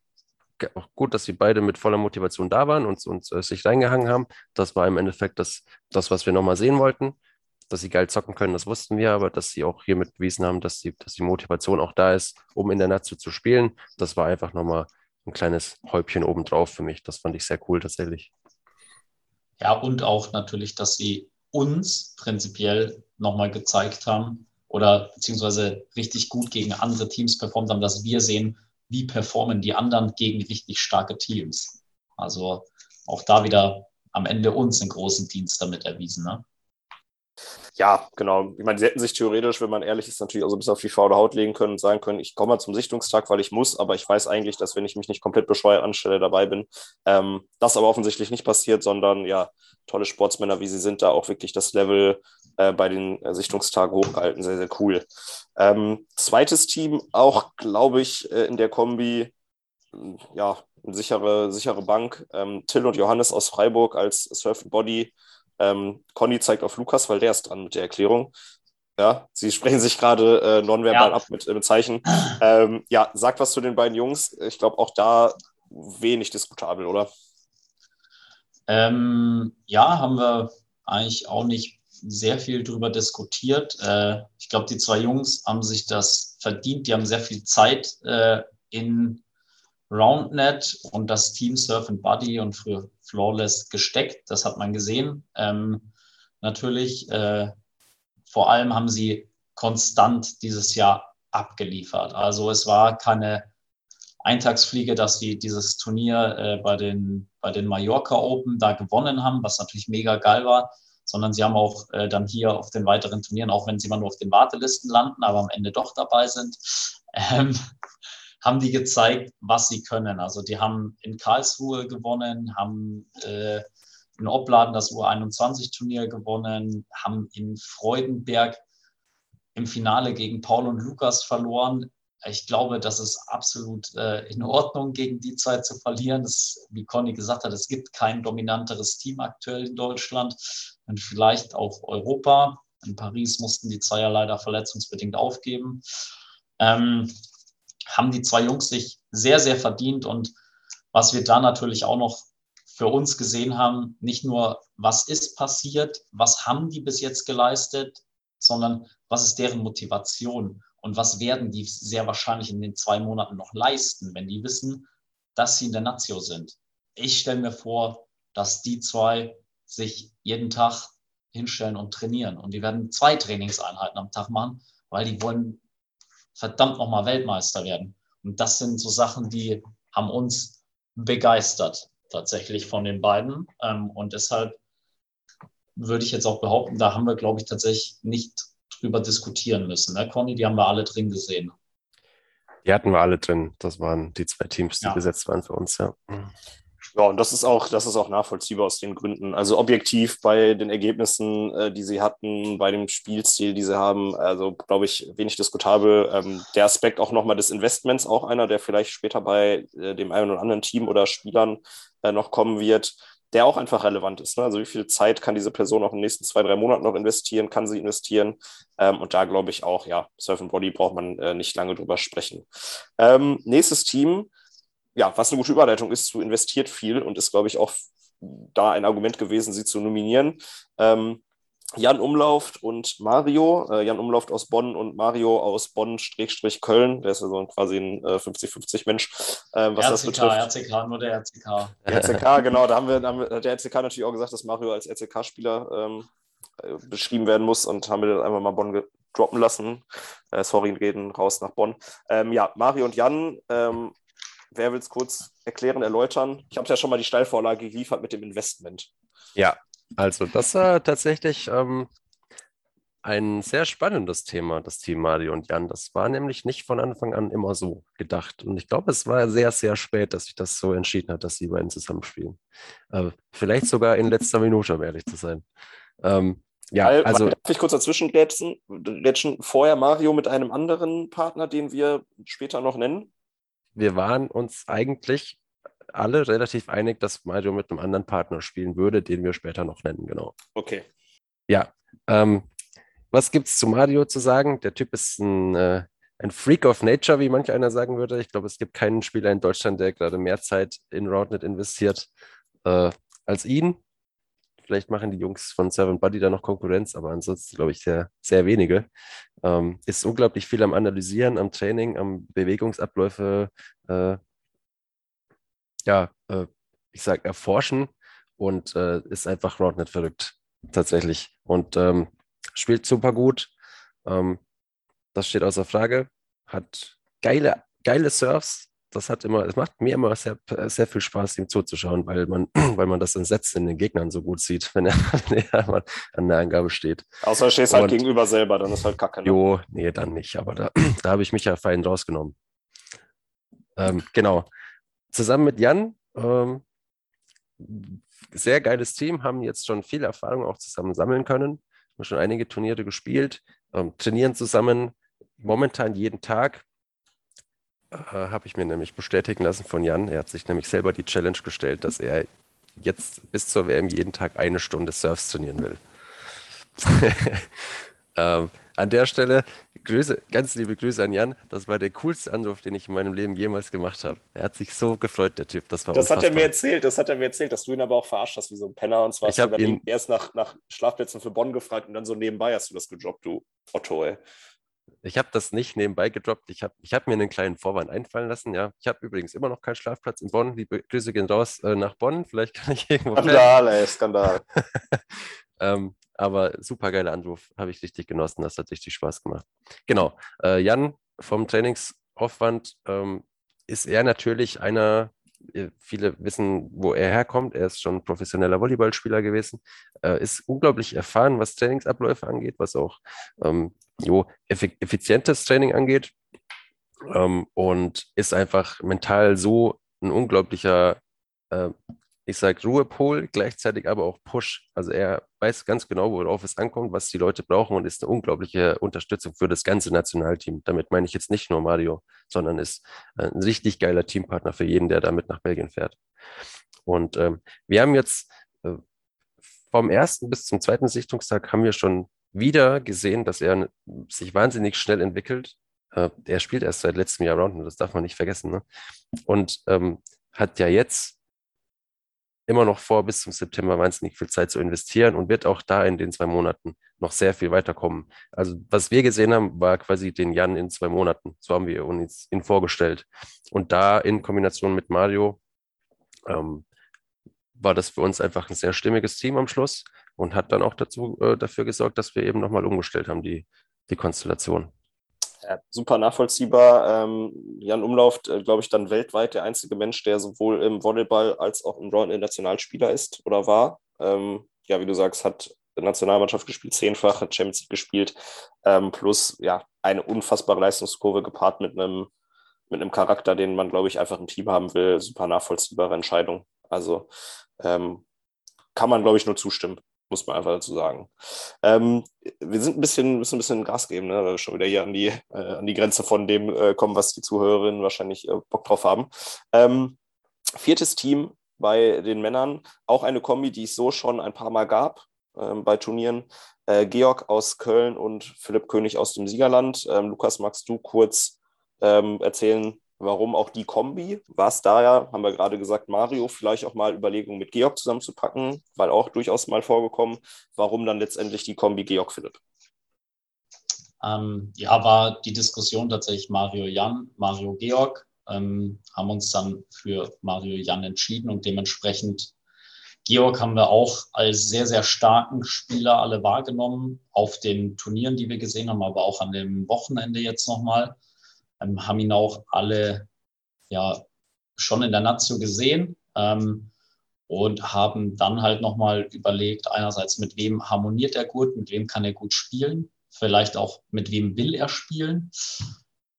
Auch gut, dass sie beide mit voller Motivation da waren und, und äh, sich reingehangen haben. Das war im Endeffekt das, das was wir nochmal sehen wollten dass sie geil zocken können, das wussten wir, aber dass sie auch hiermit bewiesen haben, dass, sie, dass die Motivation auch da ist, um in der Nazi zu spielen, das war einfach nochmal ein kleines Häubchen obendrauf für mich. Das fand ich sehr cool tatsächlich. Ja, und auch natürlich, dass sie uns prinzipiell nochmal gezeigt haben oder beziehungsweise richtig gut gegen andere Teams performt haben, dass wir sehen, wie performen die anderen gegen richtig starke Teams. Also auch da wieder am Ende uns einen großen Dienst damit erwiesen. Ne? Ja, genau. Ich meine, sie hätten sich theoretisch, wenn man ehrlich ist, natürlich auch so ein bisschen auf die faule Haut legen können und sagen können, ich komme mal zum Sichtungstag, weil ich muss, aber ich weiß eigentlich, dass wenn ich mich nicht komplett bescheuert anstelle, dabei bin. Ähm, das aber offensichtlich nicht passiert, sondern ja, tolle Sportsmänner, wie sie sind, da auch wirklich das Level äh, bei den äh, Sichtungstagen hochgehalten. Sehr, sehr cool. Ähm, zweites Team, auch, glaube ich, äh, in der Kombi, ja, eine sichere, sichere Bank. Ähm, Till und Johannes aus Freiburg als Surf Body ähm, Conny zeigt auf Lukas, weil der ist dran mit der Erklärung. Ja, sie sprechen sich gerade äh, nonverbal ja. ab mit, äh, mit Zeichen. Ähm, ja, sag was zu den beiden Jungs. Ich glaube, auch da wenig diskutabel, oder? Ähm, ja, haben wir eigentlich auch nicht sehr viel drüber diskutiert. Äh, ich glaube, die zwei Jungs haben sich das verdient. Die haben sehr viel Zeit äh, in RoundNet und das Team Surf and Buddy und für Flawless gesteckt. Das hat man gesehen. Ähm, natürlich, äh, vor allem haben sie konstant dieses Jahr abgeliefert. Also es war keine Eintagsfliege, dass sie dieses Turnier äh, bei, den, bei den Mallorca Open da gewonnen haben, was natürlich mega geil war, sondern sie haben auch äh, dann hier auf den weiteren Turnieren, auch wenn sie mal nur auf den Wartelisten landen, aber am Ende doch dabei sind, ähm, haben die gezeigt, was sie können. Also die haben in Karlsruhe gewonnen, haben äh, in Opladen das U21-Turnier gewonnen, haben in Freudenberg im Finale gegen Paul und Lukas verloren. Ich glaube, das ist absolut äh, in Ordnung, gegen die Zeit zu verlieren. Das, wie Conny gesagt hat, es gibt kein dominanteres Team aktuell in Deutschland und vielleicht auch Europa. In Paris mussten die Zweier leider verletzungsbedingt aufgeben. Ähm, haben die zwei Jungs sich sehr, sehr verdient. Und was wir da natürlich auch noch für uns gesehen haben, nicht nur, was ist passiert, was haben die bis jetzt geleistet, sondern was ist deren Motivation und was werden die sehr wahrscheinlich in den zwei Monaten noch leisten, wenn die wissen, dass sie in der Nazio sind. Ich stelle mir vor, dass die zwei sich jeden Tag hinstellen und trainieren. Und die werden zwei Trainingseinheiten am Tag machen, weil die wollen verdammt nochmal Weltmeister werden. Und das sind so Sachen, die haben uns begeistert tatsächlich von den beiden. Ähm, und deshalb würde ich jetzt auch behaupten, da haben wir, glaube ich, tatsächlich nicht drüber diskutieren müssen. Ne, Conny, die haben wir alle drin gesehen. Die hatten wir alle drin. Das waren die zwei Teams, die ja. gesetzt waren für uns, ja. Ja, und das ist auch, das ist auch nachvollziehbar aus den Gründen. Also objektiv bei den Ergebnissen, äh, die sie hatten, bei dem Spielstil, die sie haben, also glaube ich, wenig diskutabel. Ähm, der Aspekt auch nochmal des Investments, auch einer, der vielleicht später bei äh, dem einen oder anderen Team oder Spielern äh, noch kommen wird, der auch einfach relevant ist. Ne? Also wie viel Zeit kann diese Person auch in den nächsten zwei, drei Monaten noch investieren, kann sie investieren? Ähm, und da glaube ich auch, ja, Surf and Body braucht man äh, nicht lange drüber sprechen. Ähm, nächstes Team ja, was eine gute Überleitung ist, zu investiert viel und ist, glaube ich, auch da ein Argument gewesen, sie zu nominieren. Ähm, Jan Umlauft und Mario, äh, Jan Umlauft aus Bonn und Mario aus Bonn-Köln, der ist ja so quasi ein äh, 50-50-Mensch, äh, was RCK, das betrifft. RCK, nur der RCK. RCK, genau, da haben wir, da haben wir, hat der RCK natürlich auch gesagt, dass Mario als RCK-Spieler ähm, äh, beschrieben werden muss und haben wir dann einfach mal Bonn droppen lassen. Äh, sorry, reden raus nach Bonn. Ähm, ja, Mario und Jan ähm, Wer will es kurz erklären, erläutern? Ich habe ja schon mal die Steilvorlage geliefert mit dem Investment. Ja, also das war tatsächlich ähm, ein sehr spannendes Thema, das Team Mario und Jan. Das war nämlich nicht von Anfang an immer so gedacht. Und ich glaube, es war sehr, sehr spät, dass sich das so entschieden hat, dass die beiden zusammenspielen. Äh, vielleicht sogar in letzter Minute, um ehrlich zu sein. Ähm, ja, weil, also. Darf ich kurz dazwischen grätschen? Vorher Mario mit einem anderen Partner, den wir später noch nennen? Wir waren uns eigentlich alle relativ einig, dass Mario mit einem anderen Partner spielen würde, den wir später noch nennen, genau. Okay. Ja. Ähm, was gibt es zu Mario zu sagen? Der Typ ist ein, äh, ein Freak of Nature, wie manch einer sagen würde. Ich glaube, es gibt keinen Spieler in Deutschland, der gerade mehr Zeit in Roundnet investiert äh, als ihn. Vielleicht machen die Jungs von Seven Buddy da noch Konkurrenz, aber ansonsten glaube ich sehr, sehr wenige. Ähm, ist unglaublich viel am Analysieren, am Training, am Bewegungsabläufe, äh, ja, äh, ich sage erforschen und äh, ist einfach Roundnet verrückt, tatsächlich. Und ähm, spielt super gut. Ähm, das steht außer Frage. Hat geile, geile Surfs, das hat immer, es macht mir immer sehr, sehr viel Spaß, ihm zuzuschauen, weil man, weil man das Entsetzen in den Gegnern so gut sieht, wenn er, wenn er an der Angabe steht. Außer stehst halt gegenüber selber, dann ist halt kacke. Ne? Jo, nee, dann nicht, aber da, da habe ich mich ja fein rausgenommen. Ähm, genau. Zusammen mit Jan, ähm, sehr geiles Team, haben jetzt schon viel Erfahrung auch zusammen sammeln können, haben schon einige Turniere gespielt, ähm, trainieren zusammen, momentan jeden Tag äh, habe ich mir nämlich bestätigen lassen von Jan. Er hat sich nämlich selber die Challenge gestellt, dass er jetzt bis zur WM jeden Tag eine Stunde Surfs trainieren will. ähm, an der Stelle Grüße, ganz liebe Grüße an Jan. Das war der coolste Anruf, den ich in meinem Leben jemals gemacht habe. Er hat sich so gefreut, der Typ. Das war Das unfassbar. hat er mir erzählt. Das hat er mir erzählt, dass du ihn aber auch verarscht hast wie so ein Penner. Und zwar ich hast du ihn erst nach, nach Schlafplätzen für Bonn gefragt und dann so nebenbei hast du das gedroppt, du Otto, ey. Ich habe das nicht nebenbei gedroppt. Ich habe ich hab mir einen kleinen Vorwand einfallen lassen. Ja, ich habe übrigens immer noch keinen Schlafplatz in Bonn. Liebe Grüße gehen raus äh, nach Bonn. Vielleicht kann ich irgendwo. Skandal, ey, Skandal. ähm, aber super geiler Anruf. Habe ich richtig genossen. Das hat richtig Spaß gemacht. Genau. Äh, Jan vom Trainingsaufwand ähm, ist er natürlich einer. Äh, viele wissen, wo er herkommt. Er ist schon professioneller Volleyballspieler gewesen. Äh, ist unglaublich erfahren, was Trainingsabläufe angeht, was auch ähm, jo, effizientes Training angeht. ähm, und ist einfach mental so ein unglaublicher, äh, ich sage Ruhepol, gleichzeitig aber auch Push. Also er weiß ganz genau, worauf es ankommt, was die Leute brauchen und ist eine unglaubliche Unterstützung für das ganze Nationalteam. Damit meine ich jetzt nicht nur Mario, sondern ist ein richtig geiler Teampartner für jeden, der damit nach Belgien fährt. Und ähm, wir haben jetzt äh, vom ersten bis zum zweiten Sichtungstag haben wir schon wieder gesehen, dass er sich wahnsinnig schnell entwickelt. Äh, er spielt erst seit letztem Jahr Round, das darf man nicht vergessen. Ne? Und ähm, hat ja jetzt immer noch vor, bis zum September wahnsinnig viel Zeit zu investieren und wird auch da in den zwei Monaten noch sehr viel weiterkommen. Also was wir gesehen haben, war quasi den Jan in zwei Monaten. So haben wir ihn vorgestellt. Und da in Kombination mit Mario ähm, war das für uns einfach ein sehr stimmiges Team am Schluss und hat dann auch dazu, äh, dafür gesorgt, dass wir eben nochmal umgestellt haben, die, die Konstellation. Ja, super nachvollziehbar. Ähm, Jan Umlauf, äh, glaube ich, dann weltweit der einzige Mensch, der sowohl im Volleyball als auch im Round Nationalspieler ist oder war. Ähm, ja, wie du sagst, hat Nationalmannschaft gespielt, zehnfach, hat Champions League gespielt, ähm, plus ja, eine unfassbare Leistungskurve gepaart mit einem, mit einem Charakter, den man, glaube ich, einfach im Team haben will. Super nachvollziehbare Entscheidung. Also ähm, kann man, glaube ich, nur zustimmen muss man einfach dazu sagen. Ähm, wir sind ein bisschen, müssen ein bisschen Gas geben, ne? weil wir schon wieder hier an die, äh, an die Grenze von dem äh, kommen, was die Zuhörerinnen wahrscheinlich äh, Bock drauf haben. Ähm, viertes Team bei den Männern, auch eine Kombi, die es so schon ein paar Mal gab ähm, bei Turnieren. Äh, Georg aus Köln und Philipp König aus dem Siegerland. Ähm, Lukas, magst du kurz ähm, erzählen, Warum auch die Kombi? War es da ja, haben wir gerade gesagt, Mario, vielleicht auch mal Überlegungen mit Georg zusammenzupacken, weil auch durchaus mal vorgekommen. Warum dann letztendlich die Kombi Georg-Philipp? Ähm, ja, war die Diskussion tatsächlich Mario Jan, Mario Georg. Ähm, haben uns dann für Mario Jan entschieden und dementsprechend Georg haben wir auch als sehr, sehr starken Spieler alle wahrgenommen auf den Turnieren, die wir gesehen haben, aber auch an dem Wochenende jetzt nochmal ähm, haben ihn auch alle ja schon in der Nazio gesehen ähm, und haben dann halt nochmal überlegt, einerseits mit wem harmoniert er gut, mit wem kann er gut spielen, vielleicht auch mit wem will er spielen.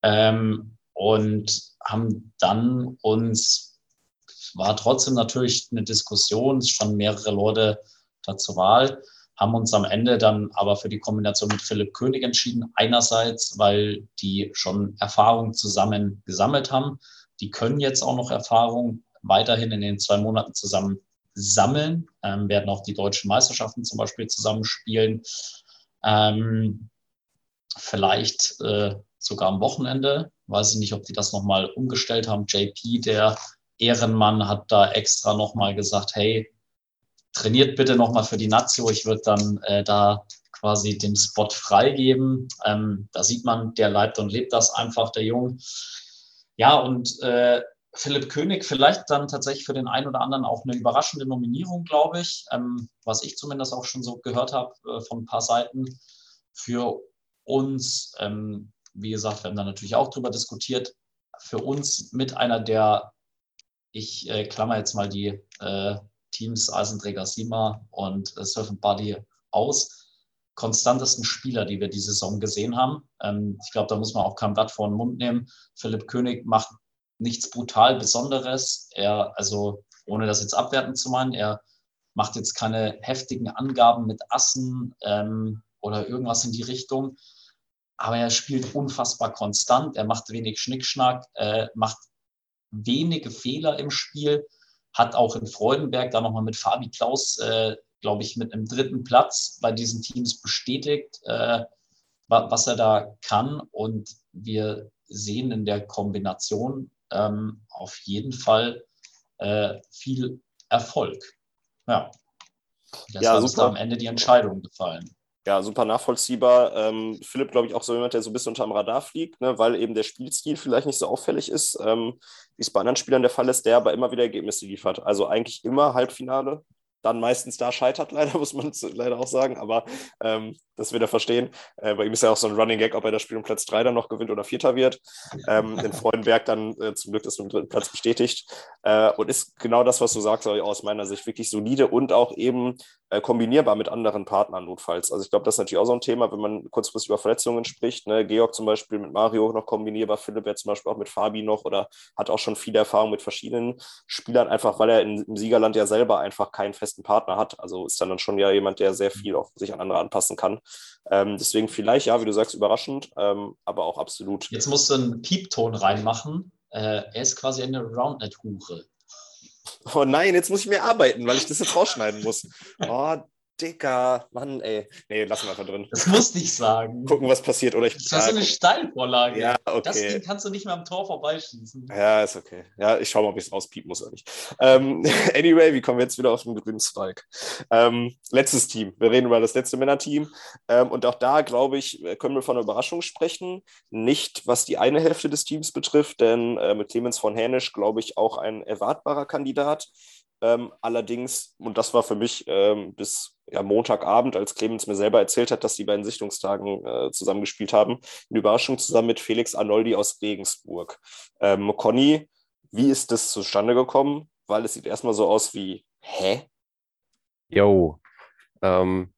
Ähm, und haben dann uns, war trotzdem natürlich eine Diskussion, standen mehrere Leute da zur Wahl, haben uns am Ende dann aber für die Kombination mit Philipp König entschieden. Einerseits, weil die schon Erfahrung zusammen gesammelt haben. Die können jetzt auch noch Erfahrung weiterhin in den zwei Monaten zusammen sammeln, ähm, werden auch die deutschen Meisterschaften zum Beispiel zusammenspielen. Ähm, vielleicht äh, sogar am Wochenende. Weiß ich nicht, ob die das nochmal umgestellt haben. JP, der Ehrenmann, hat da extra nochmal gesagt, hey, trainiert bitte nochmal für die Nazio. Ich würde dann äh, da quasi den Spot freigeben. Ähm, da sieht man, der leibt und lebt das einfach, der Jung. Ja, und äh, Philipp König vielleicht dann tatsächlich für den einen oder anderen auch eine überraschende Nominierung, glaube ich, ähm, was ich zumindest auch schon so gehört habe äh, von ein paar Seiten. Für uns, ähm, wie gesagt, wir haben da natürlich auch drüber diskutiert, für uns mit einer der, ich äh, klammer jetzt mal die äh, Teams Eisenträger Sima und äh, Surf Buddy aus. Konstantesten Spieler, die wir diese Saison gesehen haben. Ähm, ich glaube, da muss man auch kein Blatt vor den Mund nehmen. Philipp König macht nichts brutal Besonderes. Er, also ohne das jetzt abwerten zu meinen, er macht jetzt keine heftigen Angaben mit Assen ähm, oder irgendwas in die Richtung. Aber er spielt unfassbar konstant. Er macht wenig Schnickschnack, äh, macht wenige Fehler im Spiel hat auch in Freudenberg da nochmal mit Fabi Klaus, äh, glaube ich, mit einem dritten Platz bei diesen Teams bestätigt, äh, was er da kann. Und wir sehen in der Kombination ähm, auf jeden Fall äh, viel Erfolg. Ja. Deshalb ja, ist da am Ende die Entscheidung gefallen. Ja, super nachvollziehbar. Ähm, Philipp, glaube ich, auch so jemand, der so ein bisschen unterm Radar fliegt, ne, weil eben der Spielstil vielleicht nicht so auffällig ist, ähm, wie es bei anderen Spielern der Fall ist, der aber immer wieder Ergebnisse liefert. Also eigentlich immer Halbfinale, dann meistens da scheitert, leider, muss man leider auch sagen, aber ähm, das wird er verstehen. Äh, bei ihm ist ja auch so ein Running Gag, ob er das Spiel um Platz 3 dann noch gewinnt oder Vierter wird. Ähm, in Freudenberg dann äh, zum Glück das im dritten Platz bestätigt. Äh, und ist genau das, was du sagst, aus meiner Sicht wirklich solide und auch eben äh, kombinierbar mit anderen Partnern notfalls. Also ich glaube, das ist natürlich auch so ein Thema, wenn man kurzfristig über Verletzungen spricht. Ne? Georg zum Beispiel mit Mario noch kombinierbar, Philipp ja zum Beispiel auch mit Fabi noch oder hat auch schon viel Erfahrung mit verschiedenen Spielern, einfach weil er in, im Siegerland ja selber einfach keinen festen Partner hat. Also ist dann, dann schon ja jemand, der sehr viel auch sich an andere anpassen kann. Ähm, deswegen vielleicht, ja, wie du sagst, überraschend, ähm, aber auch absolut. Jetzt musst du einen Piepton reinmachen. Äh, er ist quasi eine Roundnet-Hure. Oh nein, jetzt muss ich mehr arbeiten, weil ich das jetzt rausschneiden muss. Oh, Dicker, Mann, ey. Nee, lass mal einfach drin. Das musste ich sagen. Gucken, was passiert. Oder ich, das ist so eine Steilvorlage. Ja, okay. Das Ding kannst du nicht mehr am Tor vorbeischießen. Ja, ist okay. Ja, ich schaue mal, ob ich es rauspiepen muss oder nicht. Ähm, anyway, wie kommen wir jetzt wieder auf den grünen Zweig? Ähm, letztes Team. Wir reden über das letzte Männerteam. Ähm, und auch da, glaube ich, können wir von einer Überraschung sprechen. Nicht, was die eine Hälfte des Teams betrifft, denn äh, mit Clemens von Hänisch, glaube ich, auch ein erwartbarer Kandidat. Ähm, allerdings, und das war für mich ähm, bis ja, Montagabend, als Clemens mir selber erzählt hat, dass die beiden Sichtungstagen äh, zusammengespielt haben, eine Überraschung zusammen mit Felix Arnoldi aus Regensburg. Ähm, Conny, wie ist das zustande gekommen? Weil es sieht erstmal so aus wie, hä? Jo, ähm,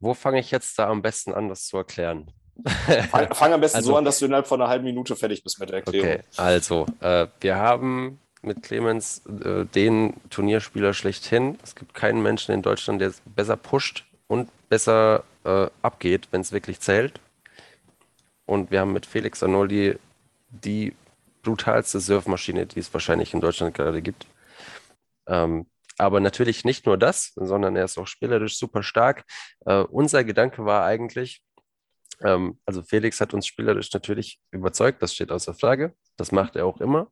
wo fange ich jetzt da am besten an, das zu erklären? fang, fang, am besten also, so an, dass du innerhalb von einer halben Minute fertig bist mit der Erklärung. Okay, also, äh, wir haben mit Clemens äh, den Turnierspieler schlechthin. Es gibt keinen Menschen in Deutschland, der es besser pusht und besser äh, abgeht, wenn es wirklich zählt. Und wir haben mit Felix Arnoldi die brutalste Surfmaschine, die es wahrscheinlich in Deutschland gerade gibt. Ähm, aber natürlich nicht nur das, sondern er ist auch spielerisch super stark. Äh, unser Gedanke war eigentlich, ähm, also Felix hat uns spielerisch natürlich überzeugt, das steht außer Frage. Das macht er auch immer.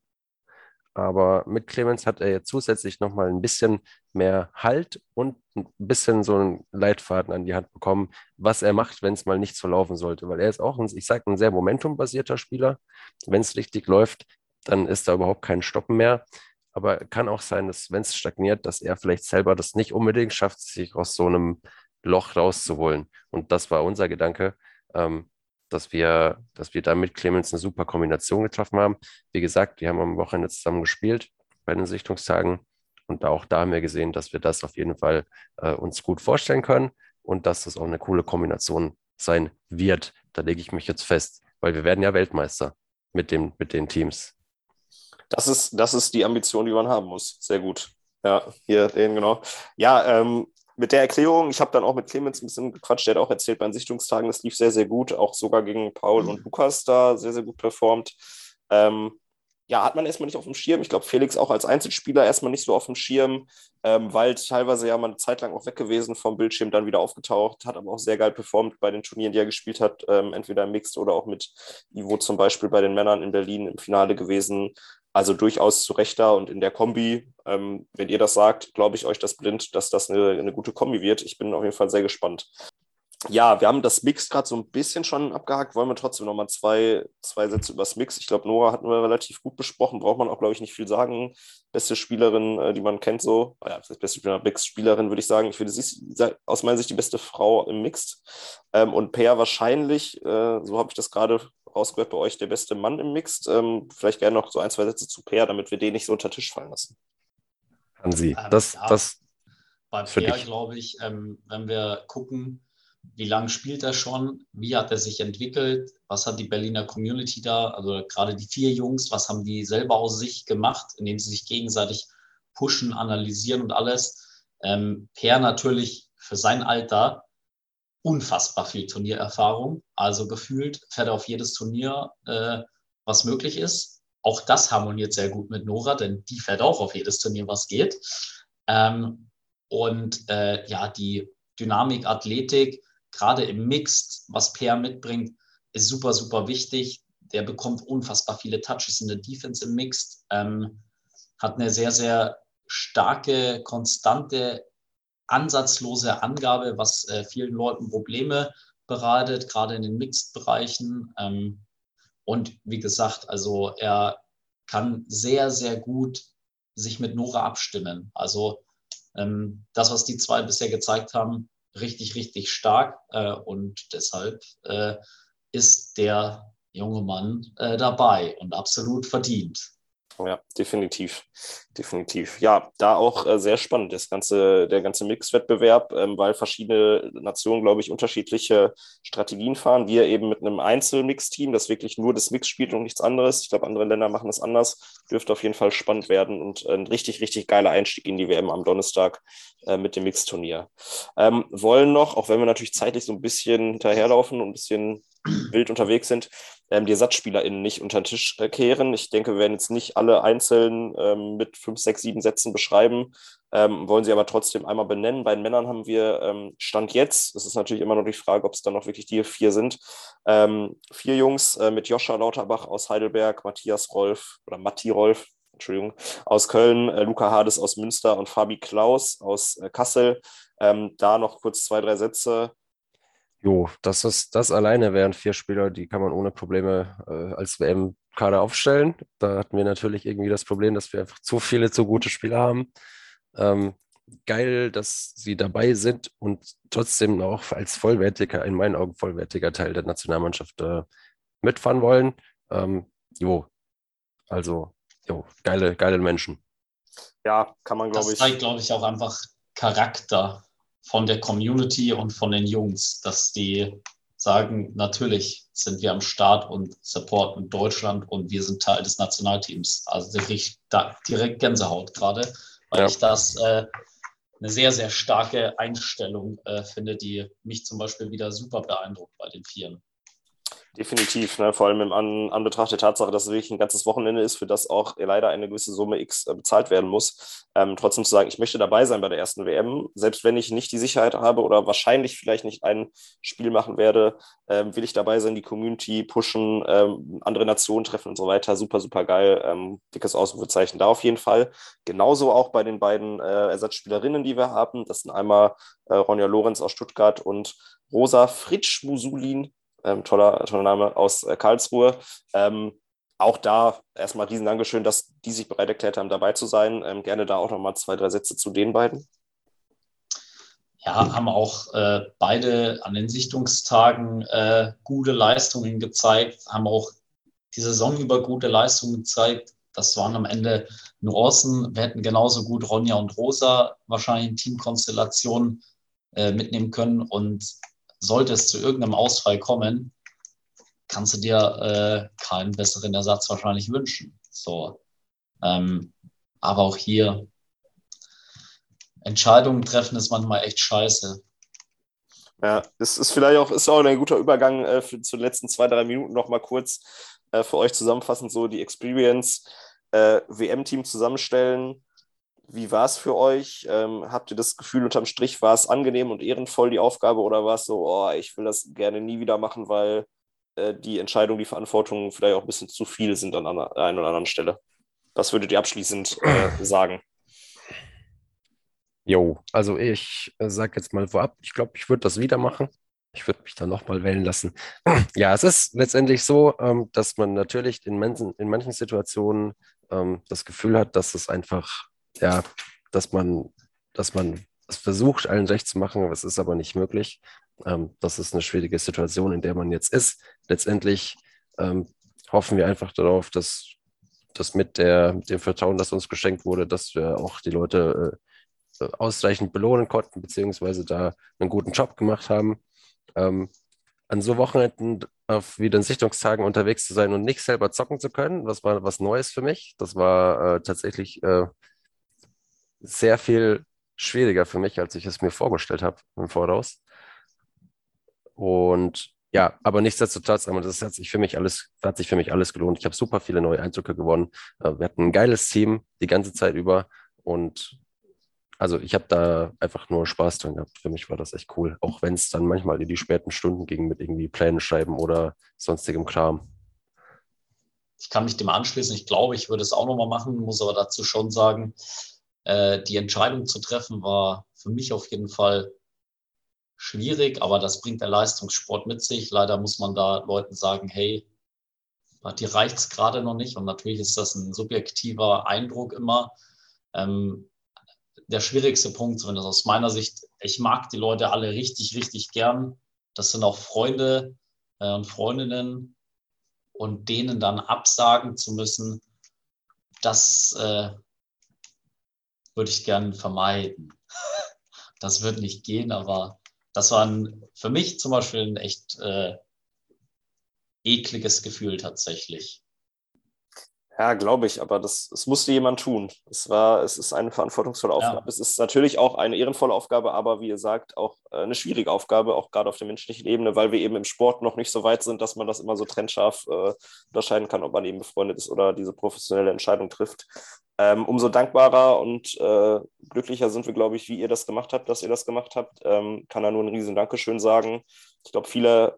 Aber mit Clemens hat er jetzt zusätzlich nochmal ein bisschen mehr Halt und ein bisschen so einen Leitfaden an die Hand bekommen, was er macht, wenn es mal nicht so laufen sollte. Weil er ist auch, ein, ich sage, ein sehr momentumbasierter Spieler. Wenn es richtig läuft, dann ist da überhaupt kein Stoppen mehr. Aber kann auch sein, dass wenn es stagniert, dass er vielleicht selber das nicht unbedingt schafft, sich aus so einem Loch rauszuholen. Und das war unser Gedanke. Ähm, dass wir, dass wir da mit Clemens eine super Kombination getroffen haben. Wie gesagt, wir haben am Wochenende zusammen gespielt bei den Sichtungstagen und auch da haben wir gesehen, dass wir das auf jeden Fall äh, uns gut vorstellen können und dass das auch eine coole Kombination sein wird. Da lege ich mich jetzt fest, weil wir werden ja Weltmeister mit, dem, mit den Teams. Das ist, das ist die Ambition, die man haben muss. Sehr gut. Ja, hier den genau. Ja, ähm, mit der Erklärung, ich habe dann auch mit Clemens ein bisschen gequatscht, der hat auch erzählt, bei den Sichtungstagen, das lief sehr, sehr gut, auch sogar gegen Paul und Lukas da sehr, sehr gut performt. Ähm, ja, hat man erstmal nicht auf dem Schirm. Ich glaube, Felix auch als Einzelspieler erstmal nicht so auf dem Schirm, ähm, weil teilweise ja mal eine Zeit lang auch weg gewesen vom Bildschirm, dann wieder aufgetaucht, hat aber auch sehr geil performt bei den Turnieren, die er gespielt hat, ähm, entweder im Mixed oder auch mit Ivo zum Beispiel bei den Männern in Berlin im Finale gewesen. Also durchaus zu Recht da und in der Kombi, ähm, wenn ihr das sagt, glaube ich euch das blind, dass das eine, eine gute Kombi wird. Ich bin auf jeden Fall sehr gespannt. Ja, wir haben das Mix gerade so ein bisschen schon abgehakt. Wollen wir trotzdem nochmal zwei, zwei Sätze über das Mix? Ich glaube, Nora hatten wir relativ gut besprochen. Braucht man auch, glaube ich, nicht viel sagen. Beste Spielerin, äh, die man kennt, so. Ah ja, beste Mix-Spielerin, würde ich sagen. Ich finde, sie ist aus meiner Sicht die beste Frau im Mix. Ähm, und Peer wahrscheinlich, äh, so habe ich das gerade rausgehört bei euch, der beste Mann im Mixed. Ähm, vielleicht gerne noch so ein, zwei Sätze zu Peer, damit wir den nicht so unter Tisch fallen lassen. Hansi, ähm, das, das bei Peer, glaube ich, ähm, wenn wir gucken, wie lange spielt er schon, wie hat er sich entwickelt, was hat die Berliner Community da, also gerade die vier Jungs, was haben die selber aus sich gemacht, indem sie sich gegenseitig pushen, analysieren und alles. Ähm, per natürlich für sein Alter unfassbar viel Turniererfahrung. Also gefühlt fährt er auf jedes Turnier, äh, was möglich ist. Auch das harmoniert sehr gut mit Nora, denn die fährt auch auf jedes Turnier, was geht. Ähm, und äh, ja, die Dynamik, Athletik, gerade im Mixed, was Per mitbringt, ist super, super wichtig. Der bekommt unfassbar viele Touches in der Defense im Mixed, ähm, hat eine sehr, sehr starke, konstante ansatzlose Angabe, was äh, vielen Leuten Probleme bereitet, gerade in den Mixed-Bereichen. Ähm, und wie gesagt, also er kann sehr, sehr gut sich mit Nora abstimmen. Also ähm, das, was die zwei bisher gezeigt haben, richtig, richtig stark äh, und deshalb äh, ist der junge Mann äh, dabei und absolut verdient. Ja, definitiv. Definitiv. Ja, da auch äh, sehr spannend, das ganze, der ganze Mix-Wettbewerb, ähm, weil verschiedene Nationen, glaube ich, unterschiedliche Strategien fahren. Wir eben mit einem Einzelmix-Team, das wirklich nur das Mix spielt und nichts anderes. Ich glaube, andere Länder machen das anders. Dürfte auf jeden Fall spannend werden und ein richtig, richtig geiler Einstieg in die WM am Donnerstag äh, mit dem Mix-Turnier. Ähm, wollen noch, auch wenn wir natürlich zeitlich so ein bisschen hinterherlaufen und ein bisschen wild unterwegs sind, ähm, die ErsatzspielerInnen nicht unter den Tisch äh, kehren. Ich denke, wir werden jetzt nicht alle einzeln ähm, mit fünf, sechs, sieben Sätzen beschreiben, ähm, wollen sie aber trotzdem einmal benennen. Bei den Männern haben wir ähm, Stand jetzt, es ist natürlich immer noch die Frage, ob es dann noch wirklich die vier sind, ähm, vier Jungs äh, mit Joscha Lauterbach aus Heidelberg, Matthias Rolf oder Matti Rolf, Entschuldigung, aus Köln, äh, Luca Hades aus Münster und Fabi Klaus aus äh, Kassel. Ähm, da noch kurz zwei, drei Sätze. Jo, das ist das alleine wären vier Spieler, die kann man ohne Probleme äh, als WM-Kader aufstellen. Da hatten wir natürlich irgendwie das Problem, dass wir einfach zu viele zu gute Spieler haben. Ähm, geil, dass sie dabei sind und trotzdem auch als vollwertiger, in meinen Augen vollwertiger Teil der Nationalmannschaft äh, mitfahren wollen. Ähm, jo, also, jo, geile, geile Menschen. Ja, kann man, glaube ich. Das zeigt, glaube ich, auch einfach Charakter von der Community und von den Jungs, dass die sagen, natürlich sind wir am Start und supporten Deutschland und wir sind Teil des Nationalteams. Also direkt, direkt Gänsehaut gerade, weil ja. ich das äh, eine sehr, sehr starke Einstellung äh, finde, die mich zum Beispiel wieder super beeindruckt bei den Vieren. Definitiv, ne? vor allem im An Anbetracht der Tatsache, dass es wirklich ein ganzes Wochenende ist, für das auch leider eine gewisse Summe X äh, bezahlt werden muss. Ähm, trotzdem zu sagen, ich möchte dabei sein bei der ersten WM, selbst wenn ich nicht die Sicherheit habe oder wahrscheinlich vielleicht nicht ein Spiel machen werde, ähm, will ich dabei sein, die Community pushen, ähm, andere Nationen treffen und so weiter. Super, super geil. Ähm, dickes Ausrufezeichen da auf jeden Fall. Genauso auch bei den beiden äh, Ersatzspielerinnen, die wir haben. Das sind einmal äh, Ronja Lorenz aus Stuttgart und Rosa Fritsch Musulin ähm, toller, toller Name aus äh, Karlsruhe. Ähm, auch da erstmal riesen Dankeschön, dass die sich bereit erklärt haben, dabei zu sein. Ähm, gerne da auch nochmal zwei, drei Sätze zu den beiden. Ja, haben auch äh, beide an den Sichtungstagen äh, gute Leistungen gezeigt, haben auch die Saison über gute Leistungen gezeigt. Das waren am Ende Nuancen. Wir hätten genauso gut Ronja und Rosa wahrscheinlich in Teamkonstellationen äh, mitnehmen können. Und sollte es zu irgendeinem Ausfall kommen, kannst du dir äh, keinen besseren Ersatz wahrscheinlich wünschen. So. Ähm, aber auch hier Entscheidungen treffen ist manchmal echt scheiße. Ja, es ist vielleicht auch, ist auch ein guter Übergang äh, für, zu den letzten zwei, drei Minuten noch mal kurz äh, für euch zusammenfassend so die Experience äh, WM-Team zusammenstellen. Wie war es für euch? Ähm, habt ihr das Gefühl, unterm Strich war es angenehm und ehrenvoll die Aufgabe oder war es so, oh, ich will das gerne nie wieder machen, weil äh, die Entscheidung, die Verantwortung vielleicht auch ein bisschen zu viel sind an einer, einer oder anderen Stelle? Was würdet ihr abschließend äh, sagen? Jo, also ich äh, sage jetzt mal vorab, ich glaube, ich würde das wieder machen. Ich würde mich dann nochmal wählen lassen. Ja, es ist letztendlich so, ähm, dass man natürlich in manchen, in manchen Situationen ähm, das Gefühl hat, dass es einfach ja, dass man, dass man es versucht, allen recht zu machen, es ist aber nicht möglich. Ähm, das ist eine schwierige Situation, in der man jetzt ist. Letztendlich ähm, hoffen wir einfach darauf, dass das mit, der, mit dem Vertrauen, das uns geschenkt wurde, dass wir auch die Leute äh, ausreichend belohnen konnten, beziehungsweise da einen guten Job gemacht haben. Ähm, an so Wochenenden auf wieder Sichtungstagen unterwegs zu sein und nicht selber zocken zu können, das war was Neues für mich. Das war äh, tatsächlich äh, sehr viel schwieriger für mich, als ich es mir vorgestellt habe im Voraus. Und ja, aber nichtsdestotrotz, das hat sich für mich alles, hat sich für mich alles gelohnt. Ich habe super viele neue Eindrücke gewonnen. Äh, wir hatten ein geiles Team die ganze Zeit über und also ich habe da einfach nur Spaß dran gehabt. Für mich war das echt cool, auch wenn es dann manchmal in die späten Stunden ging mit irgendwie Plänen schreiben oder sonstigem Kram. Ich kann mich dem anschließen. Ich glaube, ich würde es auch nochmal machen, muss aber dazu schon sagen, äh, die Entscheidung zu treffen war für mich auf jeden Fall schwierig, aber das bringt der Leistungssport mit sich. Leider muss man da Leuten sagen, hey, dir reicht es gerade noch nicht. Und natürlich ist das ein subjektiver Eindruck immer. Ähm, der schwierigste Punkt, zumindest aus meiner Sicht. Ich mag die Leute alle richtig, richtig gern. Das sind auch Freunde äh, und Freundinnen. Und denen dann absagen zu müssen, das äh, würde ich gern vermeiden. Das wird nicht gehen, aber das war ein, für mich zum Beispiel ein echt äh, ekliges Gefühl tatsächlich. Ja, glaube ich, aber das, das musste jemand tun. Es war, es ist eine verantwortungsvolle Aufgabe. Ja. Es ist natürlich auch eine ehrenvolle Aufgabe, aber wie ihr sagt, auch äh, eine schwierige Aufgabe, auch gerade auf der menschlichen Ebene, weil wir eben im Sport noch nicht so weit sind, dass man das immer so trennscharf äh, unterscheiden kann, ob man eben befreundet ist oder diese professionelle Entscheidung trifft. Ähm, umso dankbarer und äh, glücklicher sind wir, glaube ich, wie ihr das gemacht habt, dass ihr das gemacht habt. Ähm, kann da nur ein riesen Dankeschön sagen. Ich glaube, viele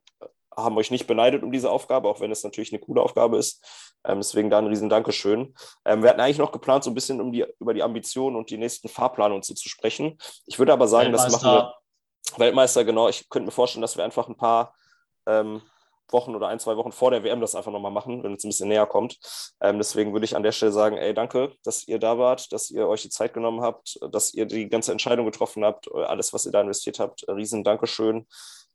haben euch nicht beneidet um diese Aufgabe, auch wenn es natürlich eine coole Aufgabe ist. Ähm, deswegen da ein riesen Dankeschön. Ähm, wir hatten eigentlich noch geplant, so ein bisschen um die, über die Ambitionen und die nächsten Fahrpläne und so zu sprechen. Ich würde aber sagen, das machen wir. Weltmeister, genau. Ich könnte mir vorstellen, dass wir einfach ein paar ähm, Wochen oder ein, zwei Wochen vor der WM das einfach nochmal machen, wenn es ein bisschen näher kommt. Ähm, deswegen würde ich an der Stelle sagen, ey, danke, dass ihr da wart, dass ihr euch die Zeit genommen habt, dass ihr die ganze Entscheidung getroffen habt, alles, was ihr da investiert habt. Riesen Dankeschön.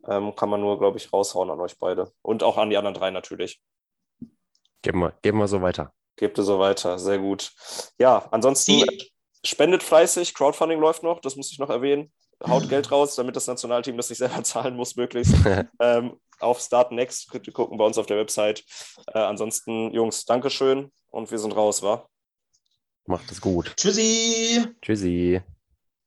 Ähm, kann man nur, glaube ich, raushauen an euch beide. Und auch an die anderen drei natürlich. Geben wir, geben wir so weiter. Gebt ihr so weiter, sehr gut. Ja, ansonsten Sie spendet fleißig, Crowdfunding läuft noch, das muss ich noch erwähnen. Haut Geld raus, damit das Nationalteam das nicht selber zahlen muss, möglichst. ähm, auf Start Next könnt ihr gucken bei uns auf der Website. Äh, ansonsten, Jungs, Dankeschön und wir sind raus, wa? Macht es gut. Tschüssi. Tschüssi.